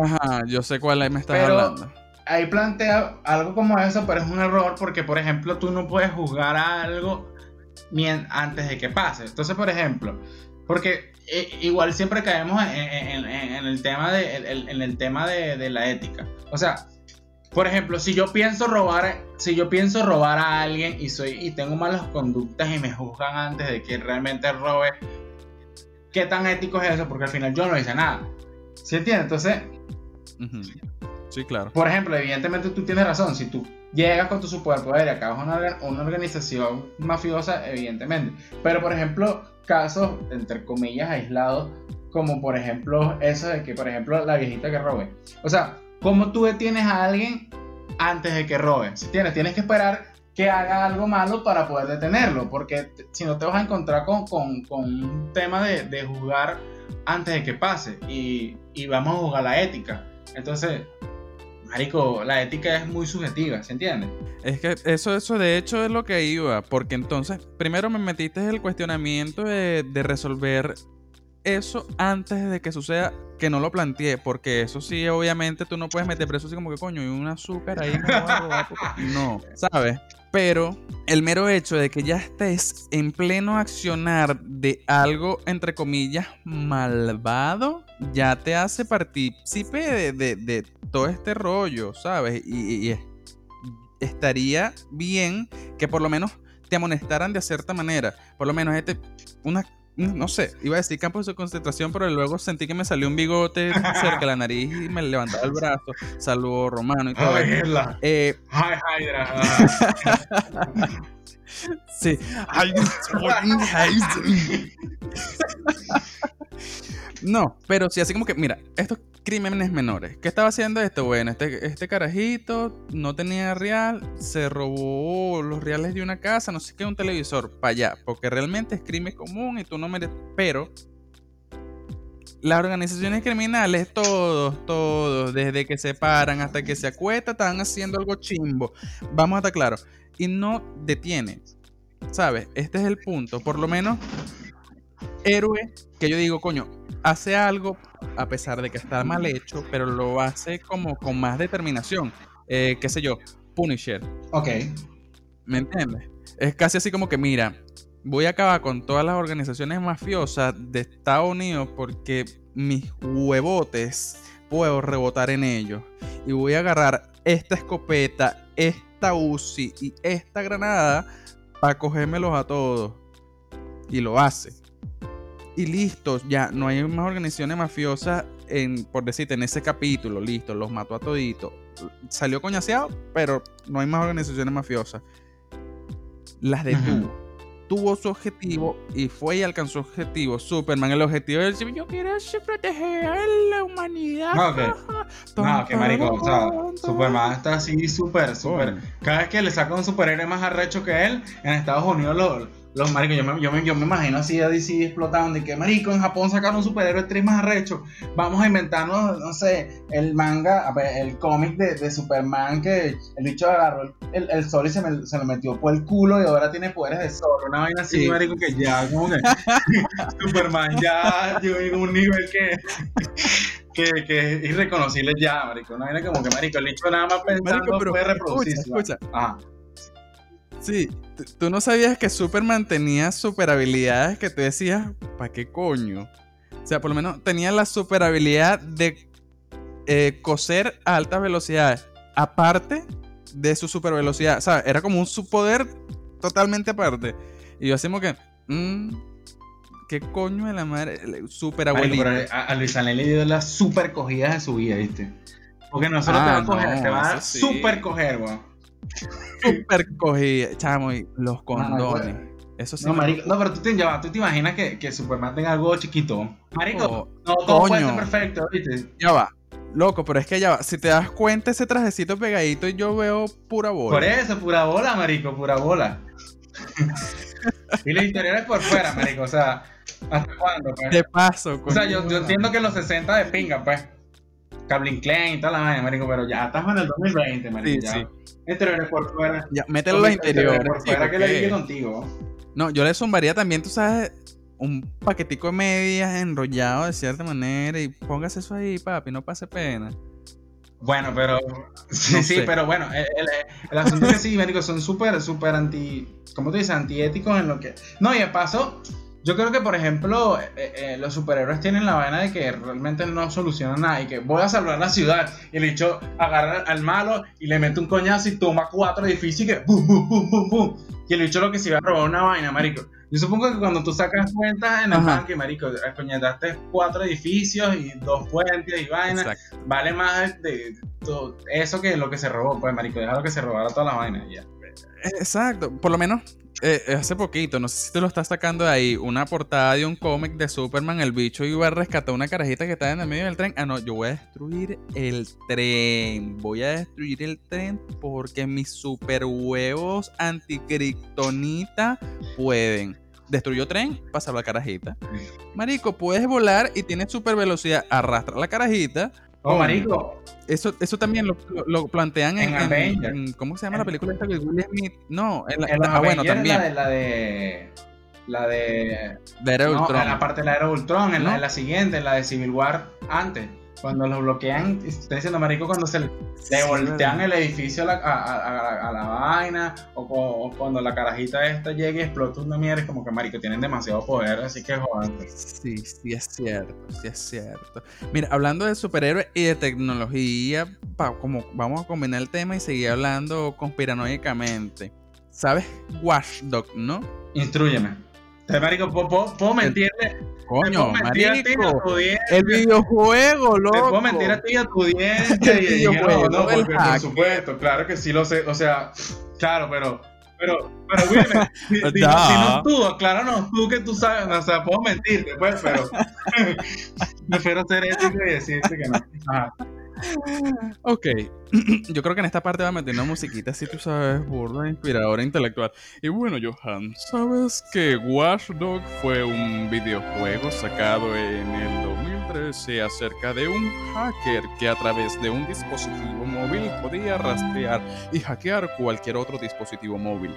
Ajá, yo sé cuál me estás hablando. Ahí plantea algo como eso, pero es un error porque, por ejemplo, tú no puedes juzgar a algo antes de que pase. Entonces, por ejemplo, porque eh, igual siempre caemos en, el tema, de, en el tema de, la ética. O sea, por ejemplo, si yo pienso robar, si yo pienso robar a alguien y soy y tengo malas conductas y me juzgan antes de que realmente robe, ¿qué tan ético es eso? Porque al final yo no hice nada. ¿Sí entiendes? Entonces, sí, claro. Por ejemplo, evidentemente tú tienes razón. Si tú llegas con tu superpoder y acabas una, una organización mafiosa, evidentemente. Pero por ejemplo, casos, entre comillas, aislados, como por ejemplo eso de que, por ejemplo, la viejita que robe. O sea, ¿cómo tú detienes a alguien antes de que robe? Si tienes, tienes que esperar que haga algo malo para poder detenerlo, porque si no te vas a encontrar con, con, con un tema de, de, jugar antes de que pase y, y vamos a jugar la ética. Entonces, Marico, la ética es muy subjetiva, ¿se entiende? Es que eso, eso de hecho es lo que iba, porque entonces, primero me metiste el cuestionamiento de, resolver eso antes de que suceda, que no lo planteé, porque eso sí, obviamente tú no puedes meter preso así como que coño, y un azúcar ahí no, ¿sabes? Pero el mero hecho de que ya estés en pleno accionar de algo, entre comillas, malvado, ya te hace partícipe de, todo este rollo, ¿sabes? Y, estaría bien que por lo menos te amonestaran de cierta manera. Por lo menos este, una, no sé, iba a decir campo de concentración, pero luego sentí que me salió un bigote cerca de la nariz y me levantaba el brazo. Saludo romano y todo. Ay, la- Eh, Ay, Hydra. Sí. No, pero sí, así como que, mira, estos crímenes menores. ¿Qué estaba haciendo esto? Bueno, este, este carajito no tenía real, se robó los reales de una casa, no sé qué, un televisor, para allá, porque realmente es crimen común y tú no mereces. Pero las organizaciones criminales, todos, todos, desde que se paran hasta que se acuestan, están haciendo algo chimbo. Vamos a estar claros. Y no detienen. ¿Sabes? Este es el punto. Por lo menos, héroe que yo digo, coño, hace algo a pesar de que está mal hecho, pero lo hace como con más determinación. Eh, qué sé yo, Punisher. ok. ¿Me entiendes? Es casi así como que, mira, voy a acabar con todas las organizaciones mafiosas de Estados Unidos porque mis huevotes puedo rebotar en ellos. Y voy a agarrar esta escopeta, esta UCI y esta granada para cogérmelos a todos. Y lo hace. Y listo, ya no hay más organizaciones mafiosas en, por decirte, en ese capítulo, listo, los mató a toditos. Salió coñaseado, pero no hay más organizaciones mafiosas. Las detuvo. Tuvo su objetivo y fue y alcanzó su objetivo. Superman, el objetivo es decir, yo quiero proteger a la humanidad. No, que- No, que marico, o sea, Superman está así súper, súper. Cada vez que le saca un superhéroe más arrecho que él, en Estados Unidos los, los maricos, yo me, yo, me, yo me imagino así a DC explotando de que marico, en Japón sacaron un superhéroe tres más arrecho. Vamos a inventarnos, no sé, el manga, a ver, el cómic de, de Superman que el bicho agarró el, el- el sol y se, me- se lo metió por el culo y ahora tiene poderes de sol. Una vaina así, Sí. marico, que ya, como que Superman ya llegó a un nivel que que, que es irreconocible ya, marico. Una vaina como que, marico, el bicho nada más pensando Marico, pero puede escucha, reproducirse. escucha. Ajá. Sí, tú no sabías que Superman tenía super habilidades que tú decías, ¿para qué coño? O sea, por lo menos tenía la super habilidad de eh, coser a altas velocidades, aparte de su super velocidad. O sea, era como un subpoder totalmente aparte. Y yo hacemos que, mm, ¿qué coño de la madre? Super pero a, a Luis le dio las super cogidas de su vida, ¿viste? Porque no solo Ah, te va a coger, no, te va a sí. super coger, weón. Super cogida, chamo, y los condones. bueno. Eso sí. No, marico, no, pero tú te, ya tú te imaginas que, que Superman tenga algo chiquito. Marico, Oh, no todo puede coño. ser perfecto, ¿viste? Ya va. Loco, pero es que ya va. Si te das cuenta, ese trajecito pegadito, yo veo pura bola. Por eso, pura bola, marico, pura bola. y los interiores por fuera, marico, o sea, ¿hasta cuándo? Pues? De paso, O sea, yo, yo entiendo que los 60 de pinga, pues. Calvin Klein y toda la vaina, marico, pero ya estamos en el 2020, marico. Sí, ya. sí. Interiores por fuera. Ya, mételo en los interiores. Por sí, fuera que le dije contigo. No, yo le zumbaría también, tú sabes, un paquetico de medias enrollado de cierta manera y póngase eso ahí, papi, no pase pena. Bueno, pero. Sí, No sí, sé. pero bueno, el, el- el asunto es que sí, marico, son súper, súper anti. ¿Cómo te dices? Antiéticos en lo que. No, y de paso, yo creo que, por ejemplo, eh, eh, los superhéroes tienen la vaina de que realmente no solucionan nada y que voy a salvar la ciudad. Y el bicho agarra al malo y le mete un coñazo y toma cuatro edificios y que. ¡Bum, bum, bum, bum, bum! Y el bicho lo que se iba a robar una vaina, marico. Yo supongo que cuando tú sacas cuentas en el Ajá. banco, marico, coñetaste cuatro edificios y dos puentes y vainas Exacto. vale más de, eso que lo que se robó, pues marico, déjalo que se robara todas las vainas ya. Exacto. Por lo menos eh, hace poquito, no sé si te lo estás sacando de ahí, una portada de un cómic de Superman, el bicho iba a rescatar una carajita que estaba en el medio del tren. Ah, no, yo voy a destruir el tren. Voy a destruir el tren porque mis super huevos anticriptonita pueden. Destruyó tren, pasa la carajita. Marico, puedes volar y tienes super velocidad. Arrastra la carajita. Oh, marico, Eso, eso también lo, lo- lo plantean en, En en- Avengers. en- ¿Cómo se llama la película esta que Will Smith? No, en la, los ah, bueno, también. La de, la de. La de. de Era No, Ultron. en la parte de la era Ultron, en, la, en la siguiente, en la de Civil War antes. Cuando los bloquean, estoy diciendo, marico, cuando se le, voltean el edificio a la, a, la vaina, o, cuando la carajita esta llega y explota una mierda, es como que, marico, tienen demasiado poder, así que joder. Sí, sí es cierto, sí es cierto. Mira, hablando de superhéroes y de tecnología, como vamos a combinar el tema y seguir hablando conspiranoicamente. ¿Sabes Watchdog, no? Instruyeme. Marico, ¿puedo, mentirle? Coño, marico, el videojuego, loco. Te puedo mentir a ti a tu diente y, no, no, porque por supuesto, claro que sí lo sé, o sea, claro, pero, pero, pero, Wilmer, si, no tú, acláranos tú que tú sabes, o sea, puedo mentirte, pues, pero prefiero ser ético y decirte que no. Ajá. Ok, yo creo que en esta parte va a meter una musiquita si tú sabes, burda, inspiradora, intelectual. Y bueno, Johan, ¿sabes que Watch Dog fue un videojuego sacado en el 2013 acerca de un hacker que a través de un dispositivo móvil podía rastrear y hackear cualquier otro dispositivo móvil?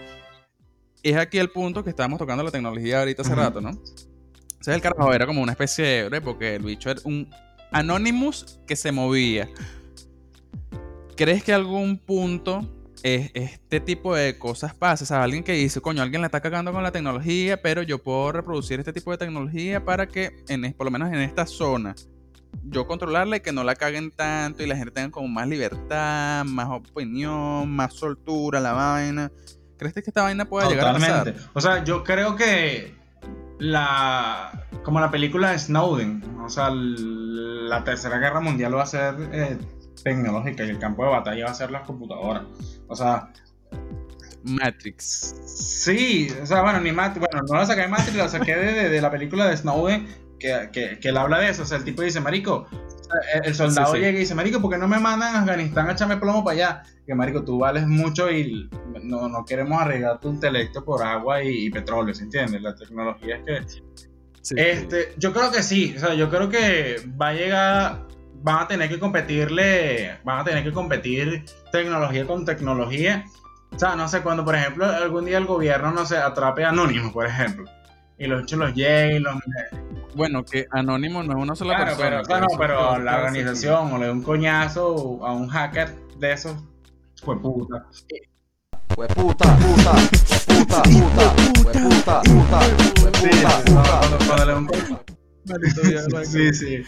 Es aquí el punto que estábamos tocando la tecnología ahorita hace rato, ¿no? O sea, el carajo era como una especie de héroe porque el bicho era un Anonymous que se movía. ¿Crees que algún punto este tipo de cosas pasa? O sea, alguien que dice, coño, alguien le está cagando con la tecnología, pero yo puedo reproducir este tipo de tecnología para que, por lo menos en esta zona, yo controlarla y que no la caguen tanto y la gente tenga como más libertad, más opinión, más soltura, la vaina. ¿Crees que esta vaina pueda llegar a pasar? O sea, yo creo que la como la película de Snowden, o sea, la tercera guerra mundial va a ser eh, tecnológica y el campo de batalla va a ser las computadoras. O sea, Matrix. Sí, o sea, bueno, ni Matrix, bueno, no la saqué de Matrix, la saqué de, la película de Snowden, que, que, que, él habla de eso. O sea, el tipo dice, Marico, el soldado llega y dice, Marico, ¿por qué no me mandan a Afganistán a echarme plomo para allá? Que Marico, tú vales mucho y no, no queremos arriesgar tu intelecto por agua y, petróleo, ¿se entiende? La tecnología es que. este, yo creo que sí, o sea, yo creo que va a llegar, van a tener que competirle, van a tener que competir tecnología con tecnología. O sea, no sé, cuando por ejemplo algún día el gobierno, no sé, atrape a Anónimos, por ejemplo, y los hechos los llegue y los bueno, que Anónimo no es una sola persona. Pero, claro, pero la organización o le da un coñazo a un hacker de esos, fue puta. Fue puta, puta, puta, puta, fue puta, puta, fue puta. Sí, sí.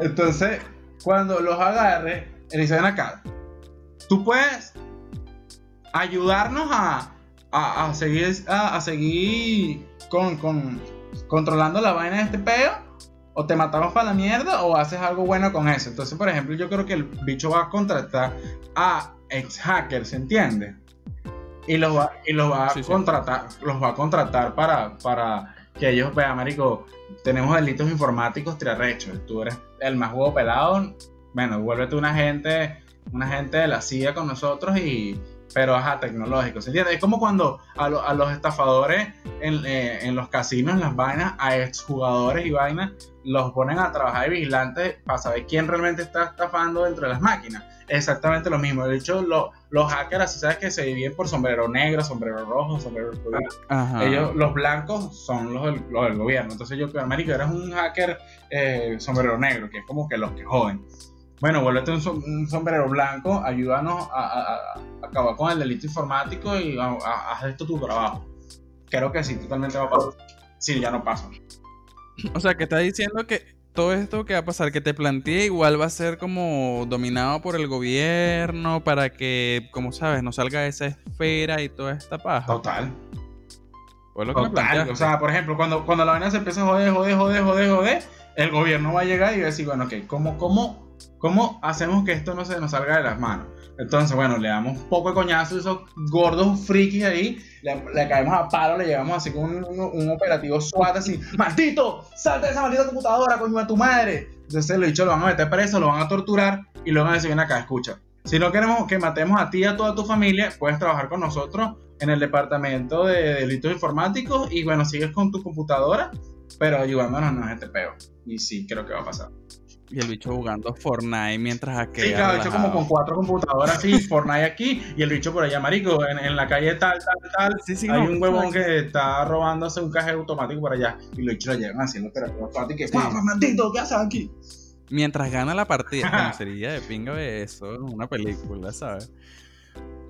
Entonces, cuando los agarre, él dice, ven acá, tú puedes ayudarnos a, a, a seguir, a, a seguir con, con controlando la vaina de este peo, o te matamos para la mierda o haces algo bueno con eso. Entonces, por ejemplo, yo creo que el bicho va a contratar a ex hackers, ¿se entiende? Y los va, y los va a contratar, los va a contratar para, para que ellos vean, marico, tenemos delitos informáticos triarrechos. Tú eres el más huevo pelado. Bueno, vuélvete un agente, un agente de la CIA con nosotros y pero ajá, tecnológico, ¿se entiende? Es como cuando a, los estafadores eh, en, los casinos, en las vainas, a exjugadores y vainas, los ponen a trabajar de vigilantes para saber quién realmente está estafando dentro de las máquinas. Exactamente lo mismo. De hecho, los hackers, ¿sabes que se dividen por sombrero negro, sombrero rojo, sombrero Ellos, los blancos son los del, gobierno. Entonces yo, América, eres un hacker eh, sombrero negro, que es como que los que joden. Bueno, vuélvete un, sombrero blanco, ayúdanos a, acabar con el delito informático y haz esto tu trabajo. Creo que sí, totalmente va a pasar. Sí, ya no pasa. O sea, que está diciendo que todo esto que va a pasar, que te planteé, igual va a ser como dominado por el gobierno para que, como sabes, no salga esa esfera y toda esta paja. Total. Total. o sea, por ejemplo, cuando, cuando la vaina se empieza a joder, joder, joder, joder, joder, el gobierno va a llegar y va a decir, bueno, ok, ¿cómo, cómo ¿Cómo hacemos que esto no se nos salga de las manos? Entonces, bueno, le damos un poco de coñazo a esos gordos frikis ahí, le, caemos a palo, le llevamos así con un, operativo SWAT así, ¡Maldito! ¡Salta de esa maldita computadora, coño, a tu madre! Entonces lo dicho, lo van a meter preso, lo van a torturar y luego van a decir, ven acá, escucha. Si no queremos que matemos a ti y a toda tu familia, puedes trabajar con nosotros en el departamento de delitos informáticos y bueno, sigues con tu computadora, pero ayudándonos en este peo. Y sí, creo que va a pasar. Y el bicho jugando Fortnite mientras aquí. Sí, claro, hecho como con cuatro computadoras así, Fortnite aquí, y el bicho por allá, marico, en, en la calle tal, tal, tal. Sí, sí, hay un huevón que está robándose un cajero automático por allá. Y los bichos lo llevan haciendo pero automático. Y que, ¡Maldito! ¿Qué haces aquí? mientras gana la partida. Coño, sería de pinga ver eso, una película, ¿sabes?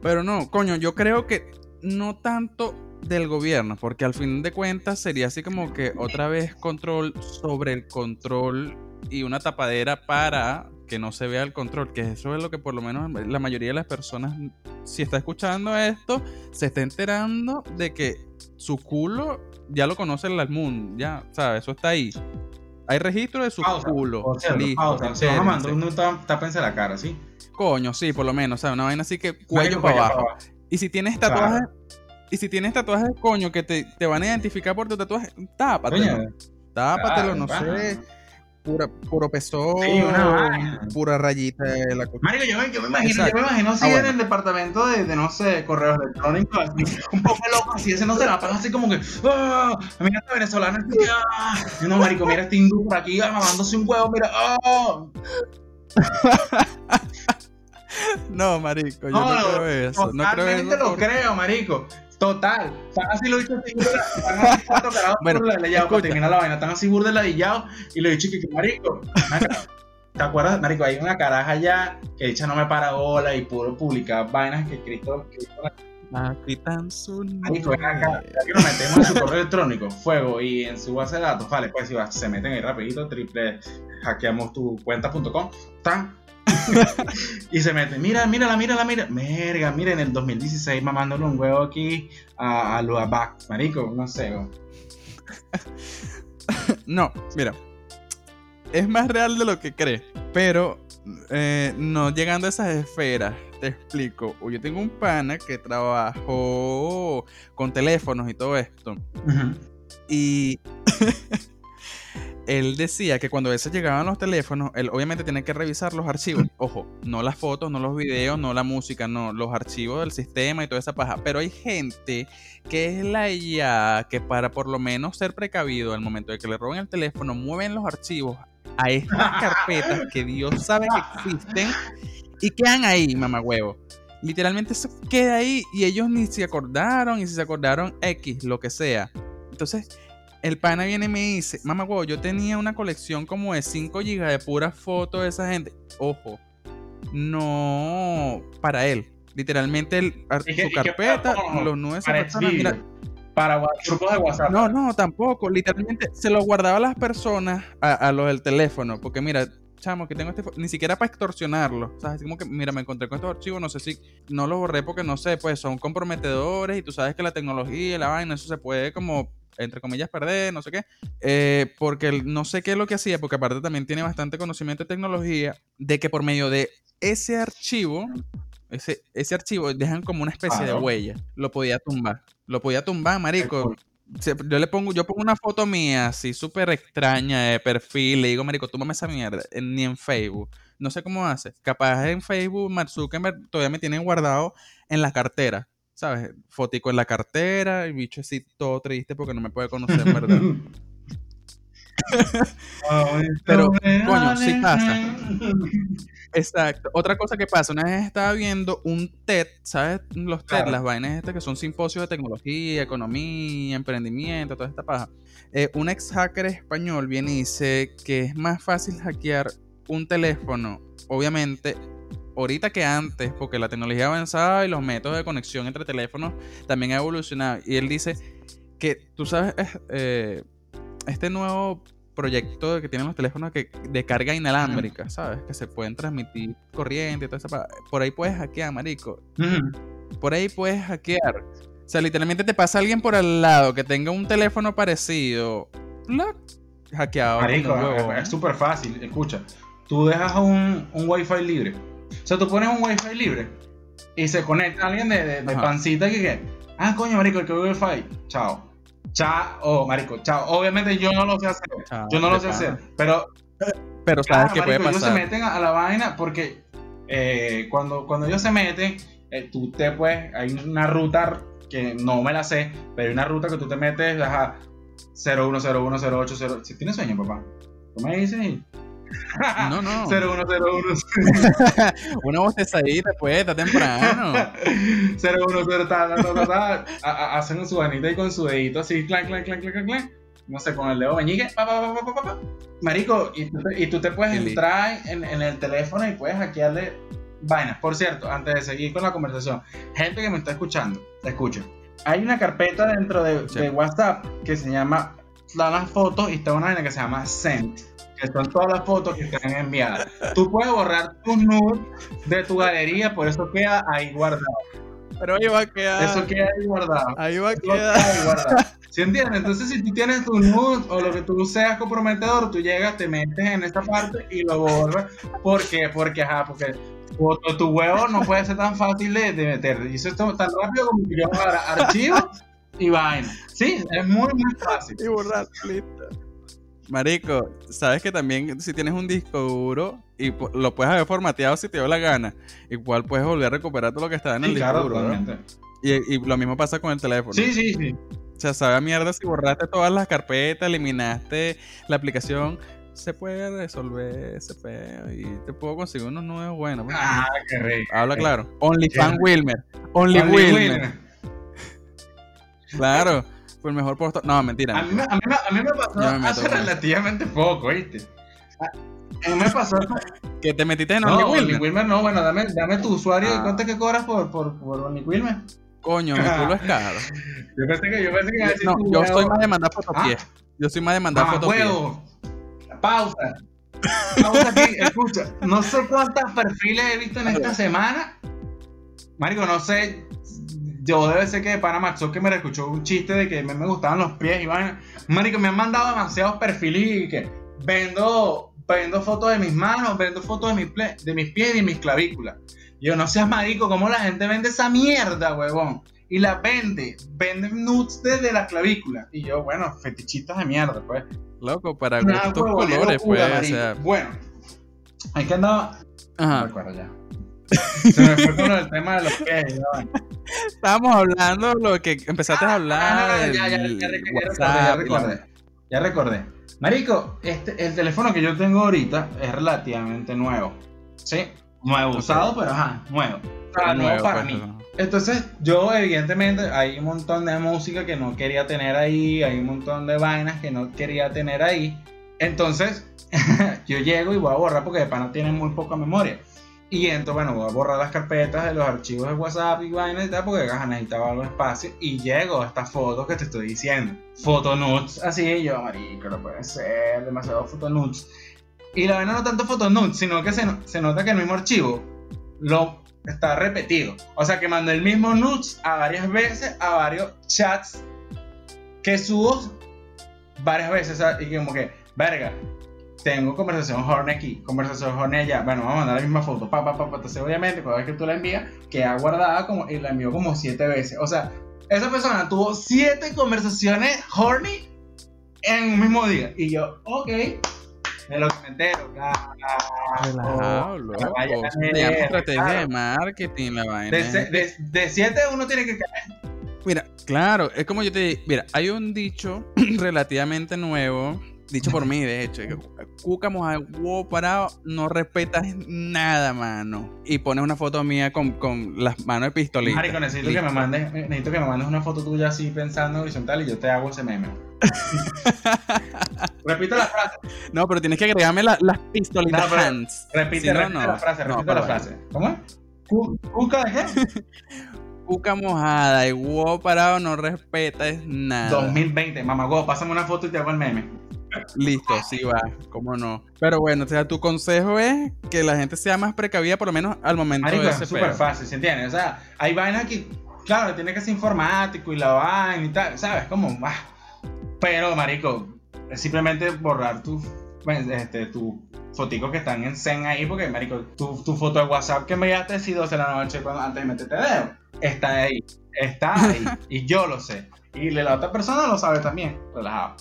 Pero no, coño, yo creo que no tanto del gobierno, porque al fin de cuentas sería así como que otra vez control sobre el control y una tapadera para que no se vea el control, que eso es lo que por lo menos la mayoría de las personas, si está escuchando esto, se está enterando de que su culo ya lo conoce el mundo, ya, ¿sabes? Eso está ahí. Hay registro de su Pausa, culo. Por cierto, Listo, pausa. Se van a mandar entérense. un tap- tápense la cara, ¿sí? Coño, sí, por lo menos, ¿sabes? Una vaina así que cuello para cuello abajo. para abajo. Y si tienes Claro. tatuajes, y si tienes tatuajes, coño, que te, te van a identificar por tu tatuaje, tápatelo. Coño, tápatelo, claro, no sé. Pura, puro pezón, Sí, una vaina. pura rayita de la cosa. Marico, yo me, yo me imagino, yo me imagino así Ah, en bueno. el departamento de, de, no sé, correos electrónicos, así, un poco loco, así, ese no se la pasa así como que, ah, mira esta venezolana, así, ah, no, marico, mira este hindú por aquí, ah, mamándose un huevo, mira, ah, No, marico, yo No, no, creo eso. No creo eso. lo creo, marico, total, están así los bichos así, están así cuatro carados Bueno, ladillado para terminar la vaina, están así burda de ladillados, y los bichos que, que, marico, ¿Te acuerdas, marico? Hay una caraja allá que dicha no me para bola y puro publicar vainas que Cristo, su Marico, ven acá, ya que nos metemos en su correo electrónico, fuego, y en su base de datos, vale, pues si va- se meten ahí rapidito, triple, hackeamos tu cuenta.com, tan, y se meten, mira, mírala, mírala, mira, merga, mira, en el 2016 mamándole un huevo aquí a, a lo Abac, marico, no sé. No, mira. Es más real de lo que crees. Pero eh, no llegando a esas esferas. Te explico. Yo tengo un pana que trabajó con teléfonos y todo esto. Y él decía que cuando a veces llegaban los teléfonos, él obviamente tiene que revisar los archivos. Ojo, no las fotos, no los videos, no la música, no, los archivos del sistema y toda esa paja. Pero hay gente que es la IA que para por lo menos ser precavido al momento de que le roben el teléfono, mueven los archivos a estas carpetas que Dios sabe que existen y quedan ahí, mamagüevo. Literalmente eso queda ahí y ellos ni se acordaron y si se acordaron X, lo que sea. Entonces, el pana viene y me dice, mamá huevo, yo tenía una colección como de 5 GB de puras fotos de esa gente. Ojo, no para él. Literalmente el, ar- ¿Y qué- su carpeta, para- los nueve de esa Para persona, exhibir, mira, para grupos de WhatsApp. no, no, tampoco. Literalmente se lo guardaba a las personas, a, a los del teléfono. Porque mira, chamo, que tengo este. Ni siquiera para extorsionarlo. ¿Sabes? Así como que, mira, me encontré con estos archivos. No sé si. No los borré porque no sé, pues son comprometedores. Y tú sabes que la tecnología y la vaina, eso se puede como. Entre comillas, perder, no sé qué. Eh, porque no sé qué es lo que hacía, porque aparte también tiene bastante conocimiento de tecnología, de que por medio de ese archivo, ese, ese archivo dejan como una especie de huella. Lo podía tumbar. Lo podía tumbar, marico. Se- Yo le pongo, yo pongo una foto mía así súper extraña de perfil, le digo, marico, túmbame esa mierda, ni en Facebook. No sé cómo hace. Capaz en Facebook, Mark Zuckerberg todavía me tienen guardado en la cartera, ¿sabes? Fotico en la cartera, y bicho así todo triste porque no me puede conocer, en verdad. Pero, coño, sí pasa. Exacto. Otra cosa que pasa, una vez estaba viendo un TED, ¿sabes? Los TED, Claro. las vainas estas que son simposios de tecnología, economía, emprendimiento, toda esta paja. Eh, un ex hacker español viene y dice que es más fácil hackear un teléfono, obviamente, ahorita que antes, porque la tecnología ha avanzado y los métodos de conexión entre teléfonos también ha evolucionado. Y él dice que, tú sabes, eh, este nuevo proyecto que tienen los teléfonos que, de carga inalámbrica, ¿sabes? Que se pueden transmitir corriente y toda esa Por ahí puedes hackear, marico. Por ahí puedes hackear. O sea, literalmente te pasa alguien por al lado que tenga un teléfono parecido. ¡plac! Hackeado. Marico, es súper fácil. Escucha, tú dejas un, un wifi libre. O sea, tú pones un wifi libre y se conecta alguien de, de, de Ajá. pancita que, que, ah, coño, marico, el que wifi, chao. Chao, marico, chao. Obviamente yo no lo sé hacer. Chao, Yo no lo sé pana. hacer. Pero Pero sabes Ah, que puede marico, ellos se pasar. meten a, a la vaina porque eh, cuando, cuando ellos se meten, eh, tú te puedes, hay una ruta que no me la sé, pero hay una ruta que tú te metes, ajá, 010108, si tienes sueño, papá, tú me dices y... No, no. 0101 Una bostezadita, pues, está temprano. 010 ta, ta, ta, ta, hacen su vanita y con su dedito así, clan, clan, clan, clan, clan, clan, no sé, con el dedo meñique, pa, pa, pa, pa, pa, pa, pa. marico, y tú, te- y tú te puedes entrar en, en el teléfono y puedes hackearle vainas. Por cierto, antes de seguir con la conversación, gente que me está escuchando, escuchen. Hay una carpeta dentro de, Sí. de WhatsApp que se llama, da las fotos y está una vaina que se llama Sent, que son todas las fotos que están enviadas. Tú puedes borrar tus nudes de tu galería, por eso queda ahí guardado. Pero ahí va a quedar. Eso queda ahí guardado. Ahí va a quedar. ahí guardado. ¿Sí entiendes? Entonces, si tú tienes tu nude o lo que tú seas comprometedor, tú llegas, te metes en esta parte y lo borras. ¿Por qué? Porque, ajá, porque foto tu huevo no puede ser tan fácil de, de meter. Y eso es tan rápido como que yo ahora archivo y vaina. Sí, es muy, muy fácil. Y borrar, listo. Marico, sabes que también si tienes un disco duro y lo puedes haber formateado si te dio la gana, igual puedes volver a recuperar todo lo que está en el Sí, disco claro, duro. Y, y lo mismo pasa con el teléfono. Sí, sí, sí. O sea, sabe a mierda si borraste todas las carpetas, eliminaste la aplicación. Se puede resolver ese peo y te puedo conseguir unos nuevos buenos. pues. Ah, qué rico. Habla claro. OnlyFan Qué- Wilmer. Only, Only Wilmer. Wilmer. Claro. Fue el mejor postor. No, mentira. A mí, me- a, mí, a mí me pasó me meto hace relativamente poco, ¿viste? A mí me pasó Que te metiste en No, Only Wilmer. Wilmer no, bueno, dame, dame tu usuario y Ah. cuánto es que cobras por, por, por Only Wilmer. Coño, mi culo es caro. Yo pensé que yo pensé que iba a decir No, tu yo soy más de mandar fotopies. Ah. Yo soy más de mandar Mamá, fotopies. huevo. Pausa. Pausa aquí, escucha. No sé cuántos perfiles he visto en esta semana. Marico, no sé. Yo debe ser que de Panamá que me escuchó un chiste de que me, me gustaban los pies y vaina. Marico, me han mandado demasiados perfiles y que vendo, vendo fotos de mis manos, vendo fotos de mis, ple- de mis pies y de mis clavículas. Yo no seas marico, ¿cómo la gente vende esa mierda, huevón? Y la vende, venden nudes desde la clavícula. Y yo, bueno, fetichistas de mierda, pues. Loco, para Una gustos colores, locura, pues. O marico. sea, Bueno, hay que andar. No ajá. recuerdo ya. Se me fue con el tema de los pies. ya. Estábamos hablando lo que empezaste a hablar Ah, ya, ya, ya, recordé, ya recordé. Marico, este, el teléfono que yo tengo ahorita es relativamente nuevo. Sí, nuevo usado, pero ajá, nuevo. Sea, nuevo, para pues, mí. Entonces, yo evidentemente hay un montón de música que no quería tener ahí, hay un montón de vainas que no quería tener ahí. Entonces, yo llego y voy a borrar porque de pana tiene muy poca memoria. Y entro, bueno, voy a borrar las carpetas de los archivos de WhatsApp y vainas y tal, porque ajá, necesitaba algo de espacio. Y llego a estas fotos que te estoy diciendo. Fotonudes, así, y yo, marico, no puede ser, demasiado fotonudes. Y la vaina no tanto fotonudes, sino que se, se nota que el mismo archivo lo está repetido. O sea que mandé el mismo nudes a varias veces, a varios chats que subo varias veces. sea, y como que, verga, tengo conversación horny aquí, conversación horny allá. Bueno, vamos a mandar la misma foto. Pa, pa, pa, pa. Entonces, obviamente, cada vez que tú la envías, queda guardada como, y la envió como siete veces. O sea, esa persona tuvo siete conversaciones horny en un mismo día. Y yo, ok, de lo que me entero. Claro, Relajado, loco. eh, estrategia de marketing, la vaina. De, de, de siete uno tiene que caer. Mira, claro, es como yo te digo, mira, hay un dicho relativamente nuevo, dicho por mí, de hecho, cuca moja huevo parado, no respetas nada, mano. Y pones una foto mía con, con las manos de pistolita. Marico, necesito que, me mandes, necesito que me mandes una foto tuya así pensando horizontal y yo te hago ese meme. repito la frase, No, pero tienes que agregarme la- las pistolitas No, hands. repite, Si no, repite no. la frase, No, repite la frase. ¿Cómo es? Cu- ¿Cuca de qué? Cuca mojada y huevo parado no respetas nada. 2020, mamá, huevo, pásame una foto y te hago el meme. Listo, sí va, cómo no. Pero bueno, o sea, tu consejo es que la gente sea más precavida, por lo menos al momento Marico, de es súper fácil, ¿se entiende? O sea, hay vainas que, claro, tiene que ser informático y la vaina y tal, ¿sabes? Como, ah. Pero, marico, es simplemente borrar tu, pues, este, tu fotico que están en Zen ahí, porque, marico, tu, tu foto de WhatsApp que me enviaste así 12 de la noche cuando, antes de meterte dedo, está ahí, está ahí, y yo lo sé. Y la otra persona lo sabe también, relajado.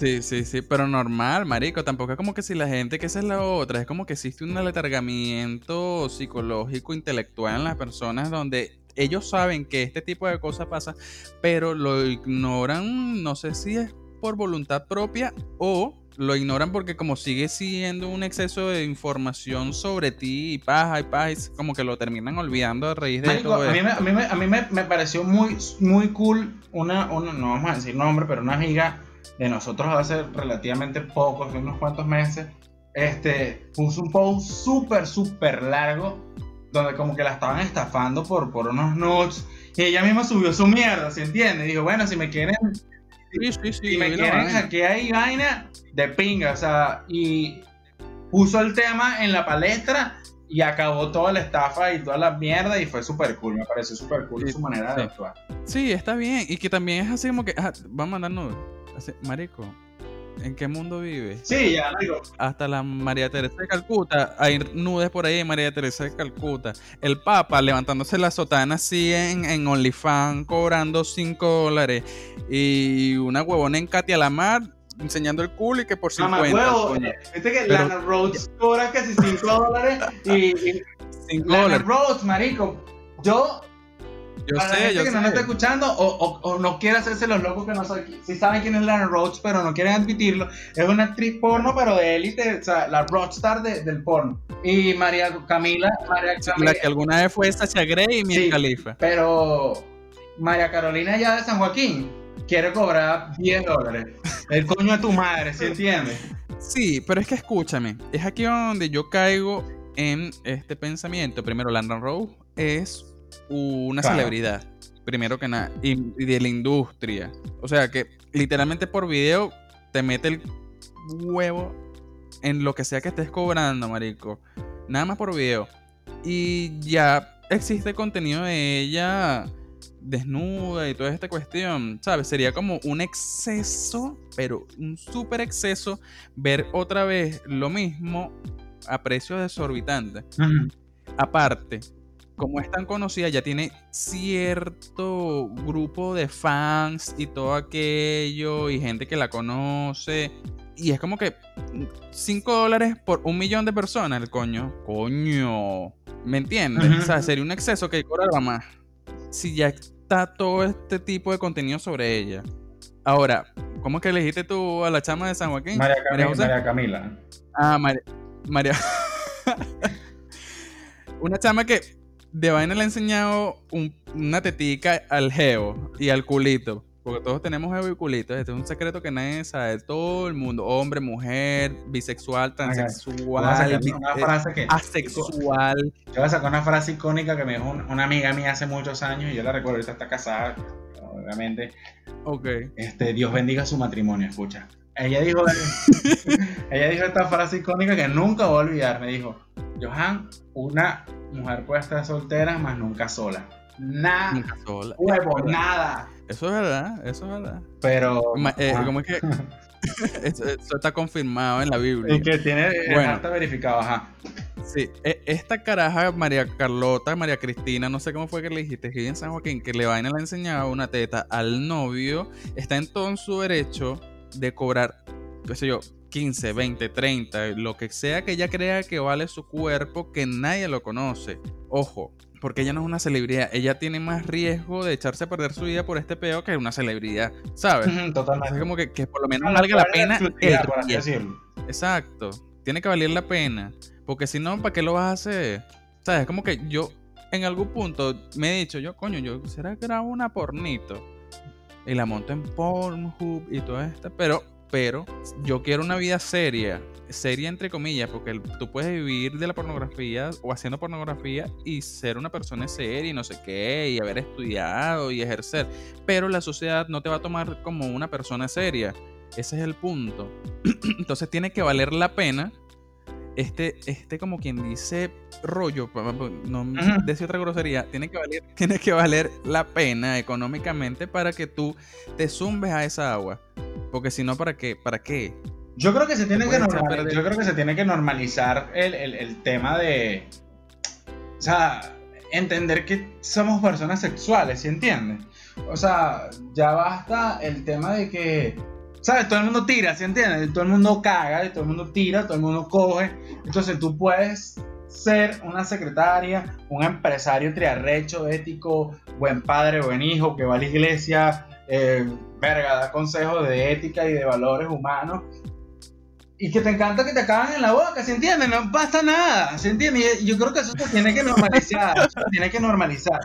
Sí, sí, sí, pero normal, marico. Tampoco es como que si la gente, que esa es la otra, es como que existe un aletargamiento psicológico, intelectual en las personas donde ellos saben que este tipo de cosas pasa, pero lo ignoran, no sé si es por voluntad propia o lo ignoran porque como sigue siendo un exceso de información sobre ti y paja y paja, y como que lo terminan olvidando a raíz de Marico, todo a mí, me, a mí, me, a mí me, me pareció muy, muy cool una, una, no vamos a decir nombre, pero una amiga de nosotros hace relativamente poco, hace unos cuantos meses, este, puso un post súper, súper largo donde como que la estaban estafando por, por unos nudes y ella misma subió su mierda, ¿se entiende? Dijo, bueno, si me quieren, Sí, sí, sí. si me quieren hackear y vaina, de pinga, o sea, y puso el tema en la palestra y acabó toda la estafa y toda la mierda y fue súper cool, me pareció súper cool Sí, su manera de sí. actuar. Sí, está bien. Y que también es así como que. ah, va a mandar nudes. Marico, ¿en qué mundo vives? Sí, ya digo, Hasta la María Teresa de Calcuta, hay nudes por ahí María Teresa de Calcuta. El Papa levantándose la sotana así en, en OnlyFans, cobrando 5 dólares. Y una huevona en Katia Lamar enseñando el culo y que por 50. mamá eh, viste que Lana Rhodes cobra casi 5 dólares y, y 5 Lana dólares. Rhodes, marico, yo Yo para la sé, gente yo que sé. no nos está escuchando o, o- o no quiere hacerse los locos que no saben, si saben quién es Lana Rhodes, pero no quieren admitirlo, es una actriz porno, pero de élite, o sea, la rockstar de- del porno. Y María Camila, María Camila, La que alguna vez fue Sacha Grey y Mia Sí. Khalifa. pero María Carolina ya de San Joaquín quiere cobrar 10 dólares. El coño de tu madre, ¿sí entiendes? Sí, pero es que escúchame, es aquí donde yo caigo en este pensamiento. Primero, Landon Rose es una Claro. celebridad, primero que nada, y, y de la industria. O sea que literalmente por video te mete el huevo en lo que sea que estés cobrando, marico. Nada más por video. Y ya existe contenido de ella desnuda y toda esta cuestión, ¿sabes? Sería como un exceso, pero un súper exceso, ver otra vez lo mismo a precios desorbitantes. Aparte, como es tan conocida, ya tiene cierto grupo de fans y todo aquello, y gente que la conoce. Y es como que 5 dólares por un millón de personas, el coño. Coño. ¿Me entiendes? O sea, sería un exceso que cobrará más. Si ya está todo este tipo de contenido sobre ella. Ahora, ¿cómo es que elegiste tú a la chama de San Joaquín? María, María Camila, José. María Camila. Ah, María. María. Una chama que de vaina le ha enseñado un- una tetica al geo y al culito. Porque todos tenemos geo y culito. Este es un secreto que nadie sabe. Todo el mundo. Hombre, mujer, bisexual, transexual, bi- una eh, frase que. asexual. Yo voy a sacar una frase icónica que me dijo un- una amiga mía hace muchos años y yo la recuerdo, ahorita está casada, obviamente. Ok. Este, Dios bendiga su matrimonio, escucha. Ella dijo, ella dijo esta frase icónica que nunca voy a olvidar. Me dijo, Johan, una mujer puede estar soltera, más nunca sola. Nada, Nunca sola. huevo, nada. Eso es verdad, eso es verdad. Pero. Eh, ajá. ¿Cómo es que? eso, eso está confirmado en la Biblia. Y que tiene Bueno. acta verificado, ajá. Sí, e- esta caraja, María Carlota, María Cristina, no sé cómo fue que le dijiste, que en San Joaquín, que le vaina le ha enseñado una teta al novio, está en todo su derecho de cobrar, qué sé yo, 15, 20, 30, lo que sea que ella crea que vale su cuerpo, que nadie lo conoce. Ojo, porque ella no es una celebridad, ella tiene más riesgo de echarse a perder su vida por este peo que una celebridad, ¿sabes? Totalmente. como que, que por lo menos No, valga la pena el. Exacto. Tiene que valer la pena. Porque si no, ¿para qué lo vas a hacer? ¿Sabes? Como que yo en algún punto me he dicho, yo, coño, yo quisiera grabar una pornito. Y la monto en Pornhub y todo esto. Pero, pero, yo quiero una vida seria. Seria entre comillas, porque tú puedes vivir de la pornografía o haciendo pornografía y ser una persona seria y no sé qué, y haber estudiado y ejercer. Pero la sociedad no te va a tomar como una persona seria. Ese es el punto. Entonces tiene que valer la pena este, este como quien dice rollo, no decir otra grosería, tiene que, valer, tiene que valer la pena económicamente para que tú te zumbes a esa agua. Porque si no, ¿para qué? ¿Para qué? Yo creo que se tiene que normalizar, yo creo que se tiene que normalizar el, el- el tema de, o sea, entender que somos personas sexuales, ¿sí entiendes? O sea, ya basta el tema de que, ¿sabes? Todo el mundo tira, ¿sí entiendes? Todo el mundo caga, y todo el mundo tira, todo el mundo coge. Entonces tú puedes ser una secretaria, un empresario triarrecho, ético, buen padre, buen hijo, que va a la iglesia, eh, verga, da consejos de ética y de valores humanos. Y que te encanta que te acaban en la boca, ¿se entiende? No pasa nada, ¿se entiende? Y yo creo que eso se tiene que normalizar, se tiene que normalizar.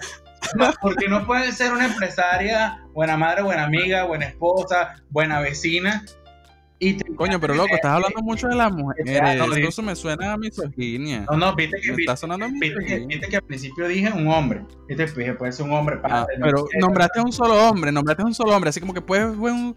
No, porque no puedes ser una empresaria, buena madre, buena amiga, buena esposa, buena vecina. Y Coño, pero loco, estás hablando mucho de las mujeres. Claro, Eso me suena a misoginia. No, no, viste que, sonando viste, que, misoginia. viste que al principio dije un hombre. Viste, dije, puede ser un hombre Ah, no pero nombraste a un solo hombre, nombraste a un solo hombre, así como que puedes ver un,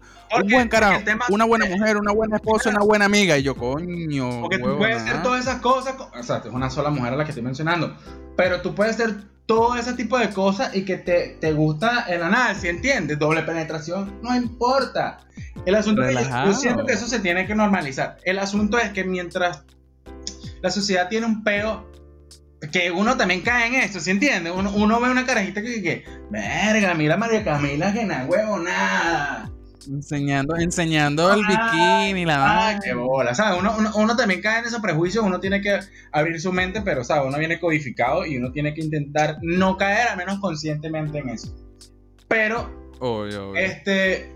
buen carajo, una buena mujer, una buena esposa, una buena amiga. Y yo, coño, Porque tú puedes hacer todas esas cosas, co- o sea, es una sola mujer a la que estoy mencionando, pero tú puedes hacer todo ese tipo de cosas y que te, te gusta el anal, ¿sí entiendes? Doble penetración, no importa. El asunto es que yo- yo Relajado. siento que eso se tiene que normalizar. El asunto es que mientras la sociedad tiene un peo, que uno también cae en eso, ¿sí entiendes? Uno, uno ve una carajita que, que, verga, mira María Camila que na huevo nada. Enseñando, enseñando el Ah, bikini, la Ah, vaina. qué bola, ¿sabes? Uno, uno, uno también cae en esos prejuicios, uno tiene que abrir su mente, pero, ¿sabes? Uno viene codificado y uno tiene que intentar no caer, al menos conscientemente en eso. Pero, Obvio, obvio. este,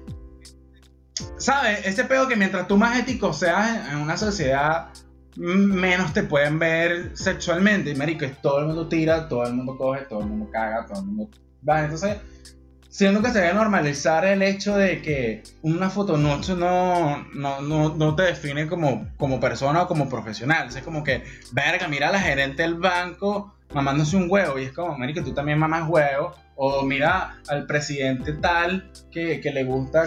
¿sabes? Ese pedo que mientras tú más ético seas en, una sociedad, menos te pueden ver sexualmente. Y, marico, es todo el mundo tira, todo el mundo coge, todo el mundo caga, todo el mundo... Entonces... Siento que se debe normalizar el hecho de que una fotonoche no, no, no, no te define como, como persona o como profesional. Es como que, verga, mira a la gerente del banco mamándose un huevo. Y es como, marico, tú también mamas huevo. O mira al presidente tal que, que le gusta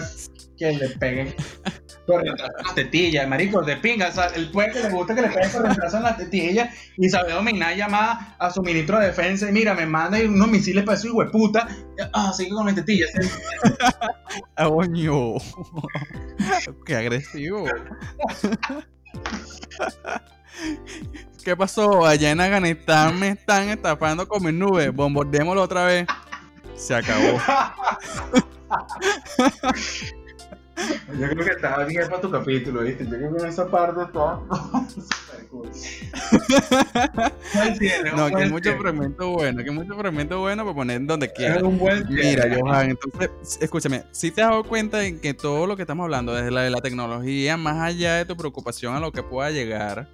que le peguen las tetillas. Marico, de pinga. O sea, el puede que le gusta que le peguen por detrás de las tetillas y sabe dominar llamada a su ministro de defensa y mira, me manda unos misiles para su hueputa. Ah, sigue con las tetillas. Ah, coño. Qué agresivo. ¿Qué pasó? Allá en Afganistán me están estafando con mis nubes. Bombardémoslo otra vez. Se acabó. Yo creo que estaba bien para tu capítulo, ¿viste? Yo creo que en esa parte está super cool. No, que hay mucho fragmento bueno, que hay mucho fragmento bueno para poner donde quiera. Es un buen Mira. Johan, entonces, escúchame, si te has dado cuenta en que todo lo que estamos hablando, desde la de la tecnología, más allá de tu preocupación a lo que pueda llegar,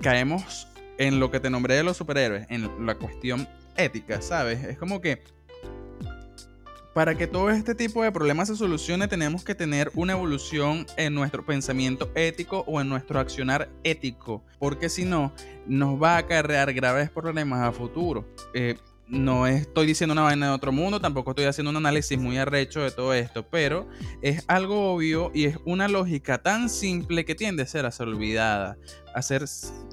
caemos en lo que te nombré de los superhéroes, en la cuestión ética, ¿sabes? Es como que para que todo este tipo de problemas se solucione, tenemos que tener una evolución en nuestro pensamiento ético o en nuestro accionar ético, porque si no, nos va a acarrear graves problemas a futuro. Eh, no estoy diciendo una vaina de otro mundo, tampoco estoy haciendo un análisis muy arrecho de todo esto, pero es algo obvio y es una lógica tan simple que tiende a ser olvidada, a ser,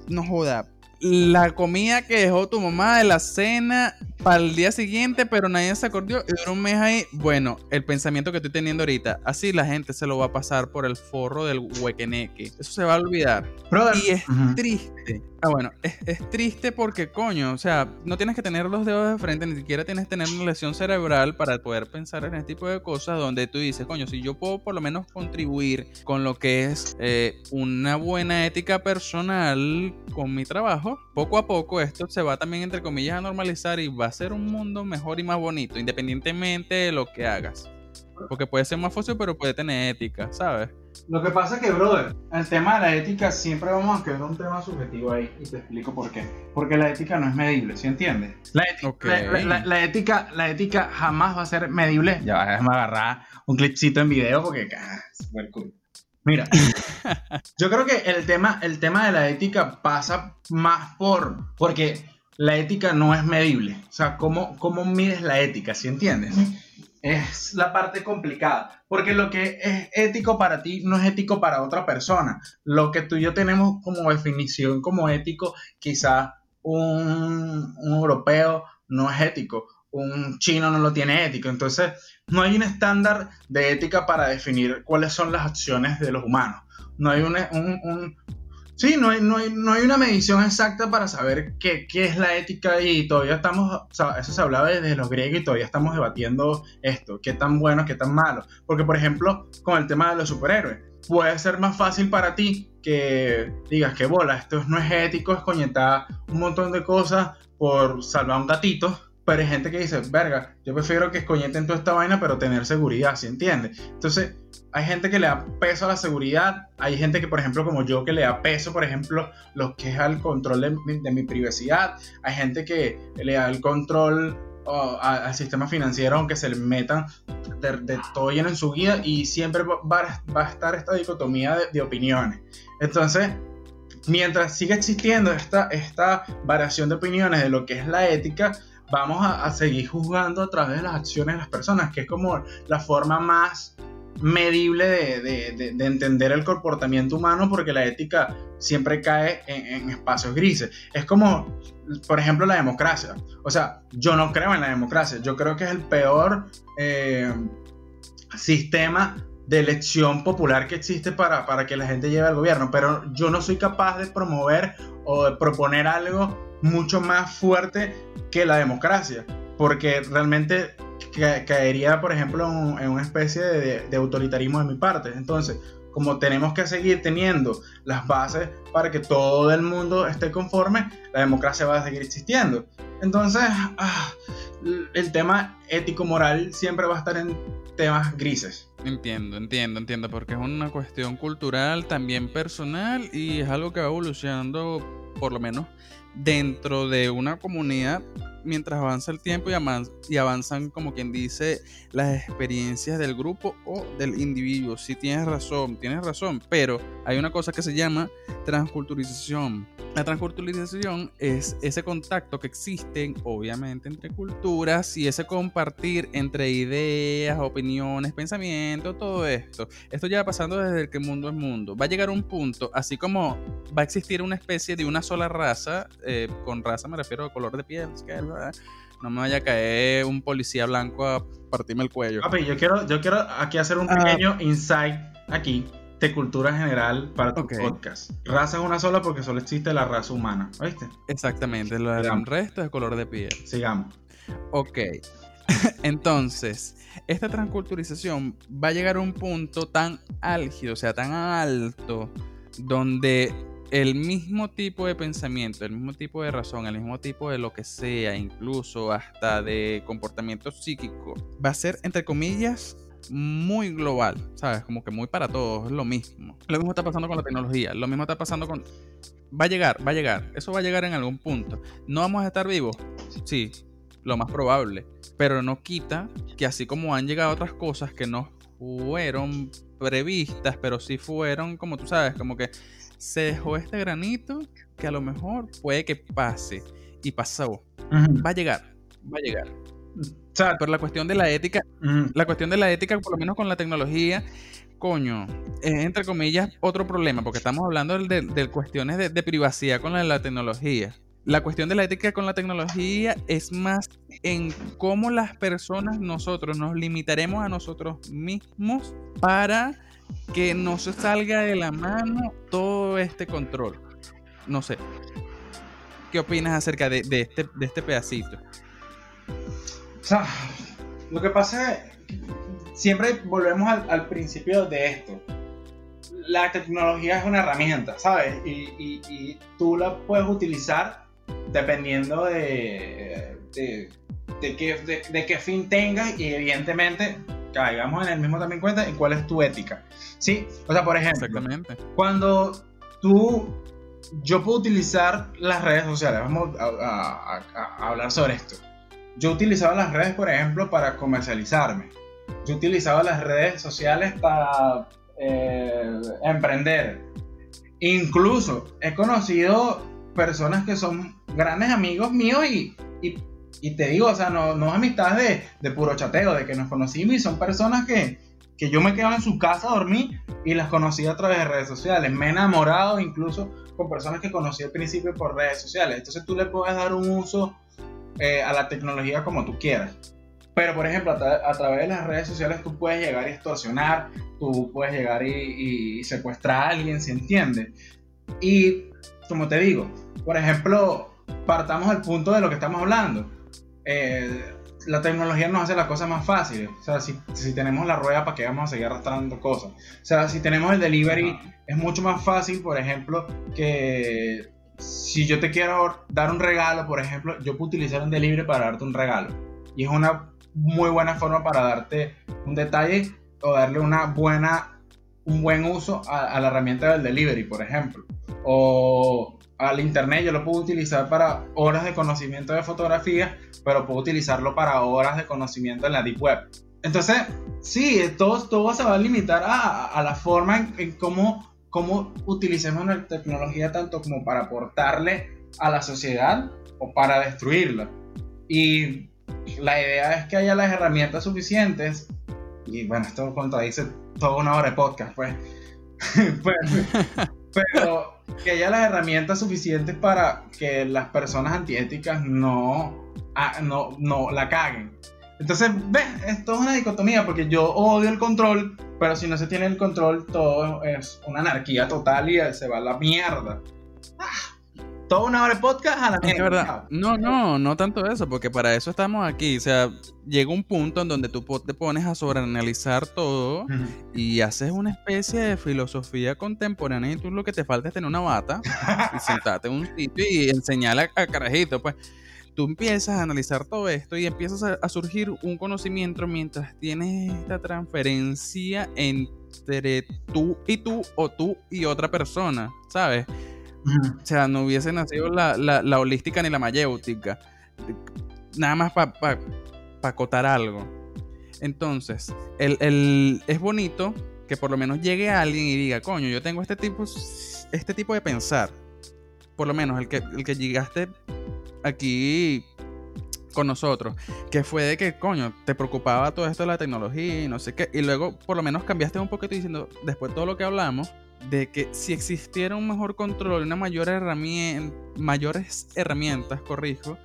no joda, la comida que dejó tu mamá de la cena para el día siguiente, pero nadie se acordó y duró un mes ahí. Bueno, el pensamiento que estoy teniendo ahorita, así la gente se lo va a pasar por el forro del huequeneque. Eso se va a olvidar. Brother, Y es Ujú. triste. Ah, bueno, es, es triste porque, coño, o sea, no tienes que tener los dedos de frente, ni siquiera tienes que tener una lesión cerebral para poder pensar en este tipo de cosas donde tú dices, coño, si yo puedo por lo menos contribuir con lo que es eh, una buena ética personal con mi trabajo, poco a poco esto se va también, entre comillas, a normalizar y va a ser un mundo mejor y más bonito, independientemente de lo que hagas. Porque puede ser más fácil, pero puede tener ética, ¿sabes? Lo que pasa es que, brother, el tema de la ética siempre vamos a quedar un tema subjetivo ahí y te explico por qué. Porque la ética no es medible, ¿sí entiendes? La, ética- Ok. la, la- la- la ética, la ética jamás va a ser medible. Ya va, déjame agarrar un clipcito en video porque ah, es super cool. Mira, yo creo que el tema, el tema de la ética pasa más por. Porque la ética no es medible. O sea, ¿cómo, cómo mides la ética? ¿Sí entiendes? Es la parte complicada. Porque lo que es ético para ti no es ético para otra persona. Lo que tú y yo tenemos como definición como ético, quizás un, un europeo no es ético. Un chino no lo tiene ético. Entonces, no hay un estándar de ética para definir cuáles son las acciones de los humanos. No hay un, un- un- sí, no hay, no, hay, no hay una medición exacta para saber qué, qué es la ética y todavía estamos, o sea, eso se hablaba desde los griegos y todavía estamos debatiendo esto, qué tan bueno, qué tan malo. Porque, por ejemplo, con el tema de los superhéroes, puede ser más fácil para ti que digas que bola, esto no es ético, es coñetar un montón de cosas por salvar a un gatito. Pero hay gente que dice, verga, yo prefiero que escoñeten toda esta vaina, pero tener seguridad, ¿sí entiendes? Entonces, hay gente que le da peso a la seguridad, hay gente que, por ejemplo, como yo, que le da peso, por ejemplo, lo que es al control de, mi- privacidad, hay gente que le da el control a- al sistema financiero, aunque se le metan de, todo lleno en su vida, y siempre va a estar esta dicotomía de, de opiniones. Entonces, mientras siga existiendo esta, esta variación de opiniones de lo que es la ética, vamos a, seguir juzgando a través de las acciones de las personas, que es como la forma más medible de, de- de- de entender el comportamiento humano, porque la ética siempre cae en, en espacios grises. Es como, por ejemplo, la democracia. O sea, yo no creo en la democracia, yo creo que es el peor eh, sistema de elección popular que existe para, para que la gente lleve al gobierno, pero yo no soy capaz de promover o de proponer algo mucho más fuerte que la democracia, porque realmente ca- caería, por ejemplo, en, en una especie de, de autoritarismo de mi parte. Entonces, como tenemos que seguir teniendo las bases para que todo el mundo esté conforme, la democracia va a seguir existiendo. Entonces, ah, el tema ético-moral siempre va a estar en temas grises. Entiendo, entiendo, entiendo, porque es una cuestión cultural, también personal, y es algo que va evolucionando, por lo menos dentro de una comunidad, mientras avanza el tiempo y, avanzan, como quien dice, las experiencias del grupo o del individuo. Si tienes razón, tienes razón, pero hay una cosa que se llama transculturización. La transculturización es ese contacto que existe, obviamente, entre culturas y ese compartir entre ideas, opiniones, pensamientos, todo esto. Esto ya va pasando desde que el mundo es mundo. Va a llegar un punto, así como va a existir una especie de una sola raza, eh, con raza me refiero a color de piel, es que, ¿verdad? No me vaya a caer un policía blanco a partirme el cuello. Papi, yo quiero, yo quiero aquí hacer un Ah. pequeño insight aquí de cultura general para tu podcast. Raza es una sola porque solo existe la raza humana. ¿Oíste? Exactamente, lo del resto es color de piel. Sigamos. Ok. Entonces, esta transculturización va a llegar a un punto tan álgido, o sea, tan alto, donde el mismo tipo de pensamiento, el mismo tipo de razón, el mismo tipo de lo que sea, incluso hasta de comportamiento psíquico, va a ser, entre comillas, muy global, ¿sabes? Como que muy para todos, es lo mismo. Lo mismo está pasando con la tecnología, lo mismo está pasando con... Va a llegar, va a llegar, eso va a llegar en algún punto. ¿No vamos a estar vivos? Sí, lo más probable. Pero no quita que así como han llegado otras cosas que no fueron previstas, pero sí fueron, como tú sabes, como que se dejó este granito que a lo mejor puede que pase. Y pasó. Va a llegar, va a llegar. O sea, Pero la cuestión de la ética, la cuestión de la ética, por lo menos con la tecnología, coño, es entre comillas otro problema, porque estamos hablando de, de cuestiones de, de privacidad con la, la tecnología. La cuestión de la ética con la tecnología es más en cómo las personas, nosotros, nos limitaremos a nosotros mismos para que no se salga de la mano todo este control. No sé. ¿Qué opinas acerca de, de este, de este pedacito? O sea, lo que pasa es siempre volvemos al, principio de esto. La tecnología es una herramienta, ¿sabes? Y, y- tú la puedes utilizar dependiendo de, de, de qué, de, de qué fin tengas y evidentemente caigamos en el mismo también cuenta en cuál es tu ética. ¿Sí? O sea, por ejemplo, Exactamente. cuando tú, yo puedo utilizar las redes sociales, vamos a, a- a- a hablar sobre esto. Yo utilizaba las redes, por ejemplo, para comercializarme. Yo utilizaba las redes sociales para eh, emprender. Incluso he conocido personas que son grandes amigos míos y, y- y te digo, o sea, no, no amistades de, puro chateo, de que nos conocimos y son personas que, que yo me quedaba en su casa a dormir y las conocí a través de redes sociales. Me he enamorado incluso con personas que conocí al principio por redes sociales. Entonces tú le puedes dar un uso eh, a la tecnología como tú quieras. Pero, por ejemplo, a, tra- a través de las redes sociales tú puedes llegar y extorsionar, tú puedes llegar y, y secuestrar a alguien, ¿se entiende? Y, como te digo, por ejemplo, partamos del punto de lo que estamos hablando. Eh, la tecnología nos hace las cosas más fáciles. O sea, si, si tenemos la rueda, ¿para qué vamos a seguir arrastrando cosas? O sea, si tenemos el delivery, es mucho más fácil, por ejemplo, que si yo te quiero dar un regalo, por ejemplo, yo puedo utilizar un delivery para darte un regalo. Y es una muy buena forma para darte un detalle o darle una buena, un buen uso a, a la herramienta del delivery, por ejemplo. O al internet, yo lo puedo utilizar para horas de conocimiento de fotografía, pero puedo utilizarlo para horas de conocimiento en la deep web. Entonces, sí, todo, todo se va a limitar a, a la forma en, en cómo, cómo utilicemos la tecnología tanto como para aportarle a la sociedad o para destruirla. Y la idea es que haya las herramientas suficientes, y bueno, esto contradice toda una hora de podcast, pues, pues pero que haya las herramientas suficientes para que las personas antiéticas no, ah, no, no la caguen. Entonces, ves, esto es una dicotomía porque yo odio el control, pero si no se tiene el control, todo es una anarquía total y se va a la mierda. Ah, toda una hora de podcast a la Es mierda. verdad. No, no, no tanto eso, porque para eso estamos aquí. O sea, llega un punto en donde tú te pones a sobreanalizar todo y haces una especie de filosofía contemporánea y tú lo que te falta es tener una bata y sentarte en un sitio y enseñarle a, a carajito, pues. Tú empiezas a analizar todo esto y empiezas a, a surgir un conocimiento mientras tienes esta transferencia entre tú y tú o tú y otra persona, ¿sabes? O sea, no hubiese nacido la, la- holística ni la mayéutica. Nada más para pa, pa acotar algo. Entonces, el, el- es bonito que por lo menos llegue alguien y diga, coño, yo tengo este tipo, este tipo de pensar. Por lo menos el que, el que llegaste aquí con nosotros, que fue de que, coño, te preocupaba todo esto de la tecnología y no sé qué, y luego por lo menos cambiaste un poquito diciendo, después de todo lo que hablamos, de que si existiera un mejor control, una mayor herramienta, mayores herramientas, corrijo,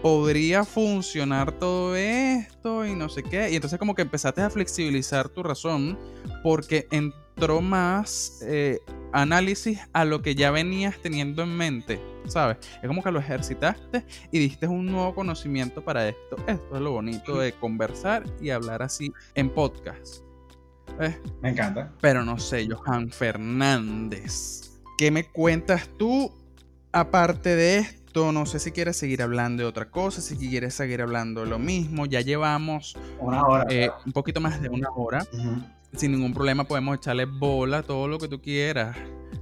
podría funcionar todo esto y no sé qué. Y entonces como que empezaste a flexibilizar tu razón porque entró más eh, análisis a lo que ya venías teniendo en mente, ¿sabes? Es como que lo ejercitaste y diste un nuevo conocimiento para esto. Esto es lo bonito de conversar y hablar así en podcast. ¿Ves? Me encanta. Pero no sé, Johan Fernández. ¿Qué me cuentas tú aparte de esto? No sé si quieres seguir hablando de otra cosa, si quieres seguir hablando de lo mismo. Ya llevamos Una hora. eh, un poquito más de una hora. Sin ningún problema podemos echarle bola, todo lo que tú quieras.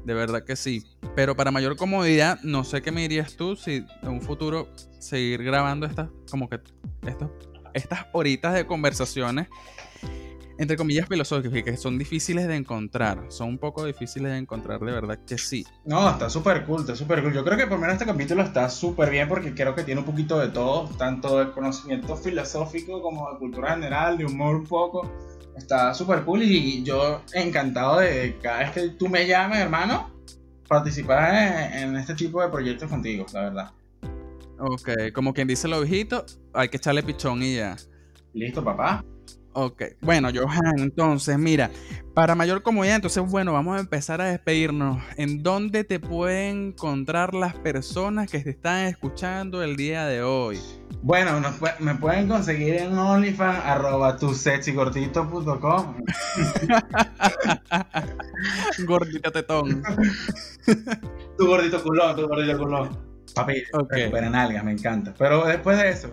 De verdad que sí. Pero para mayor comodidad, no sé qué me dirías tú si en un futuro seguir grabando estas, como que estos, estas horitas de conversaciones entre comillas filosóficas que son difíciles de encontrar. Son un poco difíciles de encontrar, de verdad que sí. No, está súper cool, está súper cool. Yo creo que por lo menos este capítulo está súper bien porque creo que tiene un poquito de todo, tanto de conocimiento filosófico como de cultura general, de humor un poco. Está súper cool y yo encantado de cada vez que tú me llames, hermano, participar en, en este tipo de proyectos contigo, la verdad. Ok, como quien dice lo viejito, hay que echarle pichón y ya. Listo, papá. Ok, bueno, Johan, entonces, mira, para mayor comodidad, entonces, bueno, vamos a empezar a despedirnos. ¿En dónde te pueden encontrar las personas que te están escuchando el día de hoy? Bueno, nos me pueden conseguir en OnlyFans, arroba. Gordita tetón. Tu gordito culón, tu gordito culón. Papi, Ok. recuperen algas, me encanta. Pero después de eso,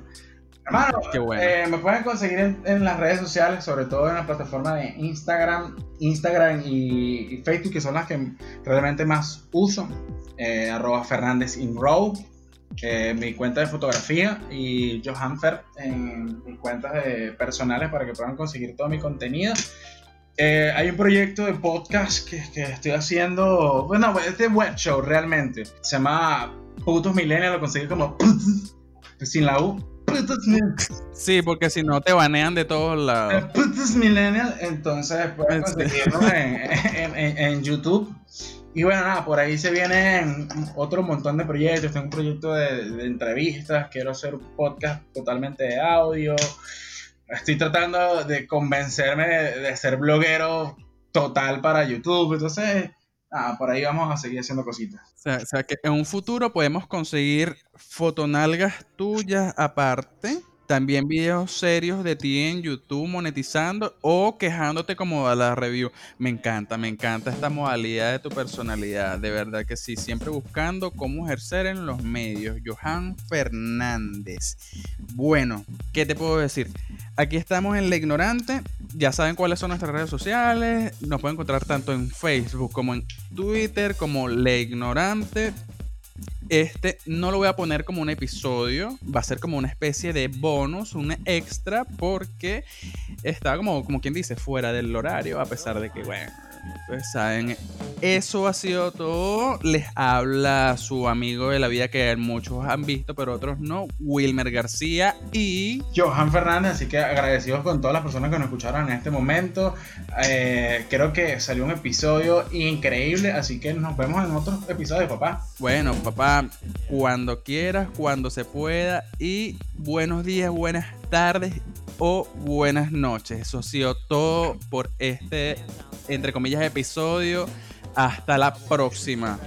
hermano, Qué bueno. eh, me pueden conseguir en, en las redes sociales, sobre todo en la plataforma de Instagram, Instagram y, y Facebook, que son las que realmente más uso. Eh, arroba Fernández in Row, eh, mi cuenta de fotografía y Johan Fer en mis cuentas de personales para que puedan conseguir todo mi contenido. Eh, hay un proyecto de podcast que, que estoy haciendo, bueno, es de web show realmente. Se llama Putos Millennials, lo conseguí como sin la U. Sí, porque si no te banean de todos lados. Putos Millennials, entonces pueden Sí. conseguirlo en, en- en- en YouTube. Y bueno, nada, por ahí se vienen otro montón de proyectos. Tengo un proyecto de, de entrevistas, quiero hacer un podcast totalmente de audio. Estoy tratando de convencerme de, de ser bloguero total para YouTube. Entonces, nada, por ahí vamos a seguir haciendo cositas. O sea, o sea que en un futuro podemos conseguir fotonalgas tuyas aparte. También videos serios de ti en YouTube monetizando o quejándote como a la review. Me encanta, me encanta esta modalidad de tu personalidad. De verdad que sí, siempre buscando cómo ejercer en los medios. Johan Fernández. Bueno, ¿qué te puedo decir? Aquí estamos en La Ignorante. Ya saben cuáles son nuestras redes sociales. Nos pueden encontrar tanto en Facebook como en Twitter como La Ignorante. Este no lo voy a poner como un episodio, va a ser como una especie de bonus, un extra, porque está como, como quien dice, fuera del horario, a pesar de que, bueno, pues saben, eso ha sido todo. Les habla su amigo de la vida que muchos han visto, pero otros no, Wilmer García y Johan Fernández. Así que agradecidos con todas las personas que nos escucharon en este momento. Eh, creo que salió un episodio increíble, así que nos vemos en otros episodios, papá. Bueno, papá, cuando quieras, cuando se pueda y buenos días, buenas tardes o buenas noches. Eso ha sido todo por este, entre comillas, episodio. Hasta la próxima.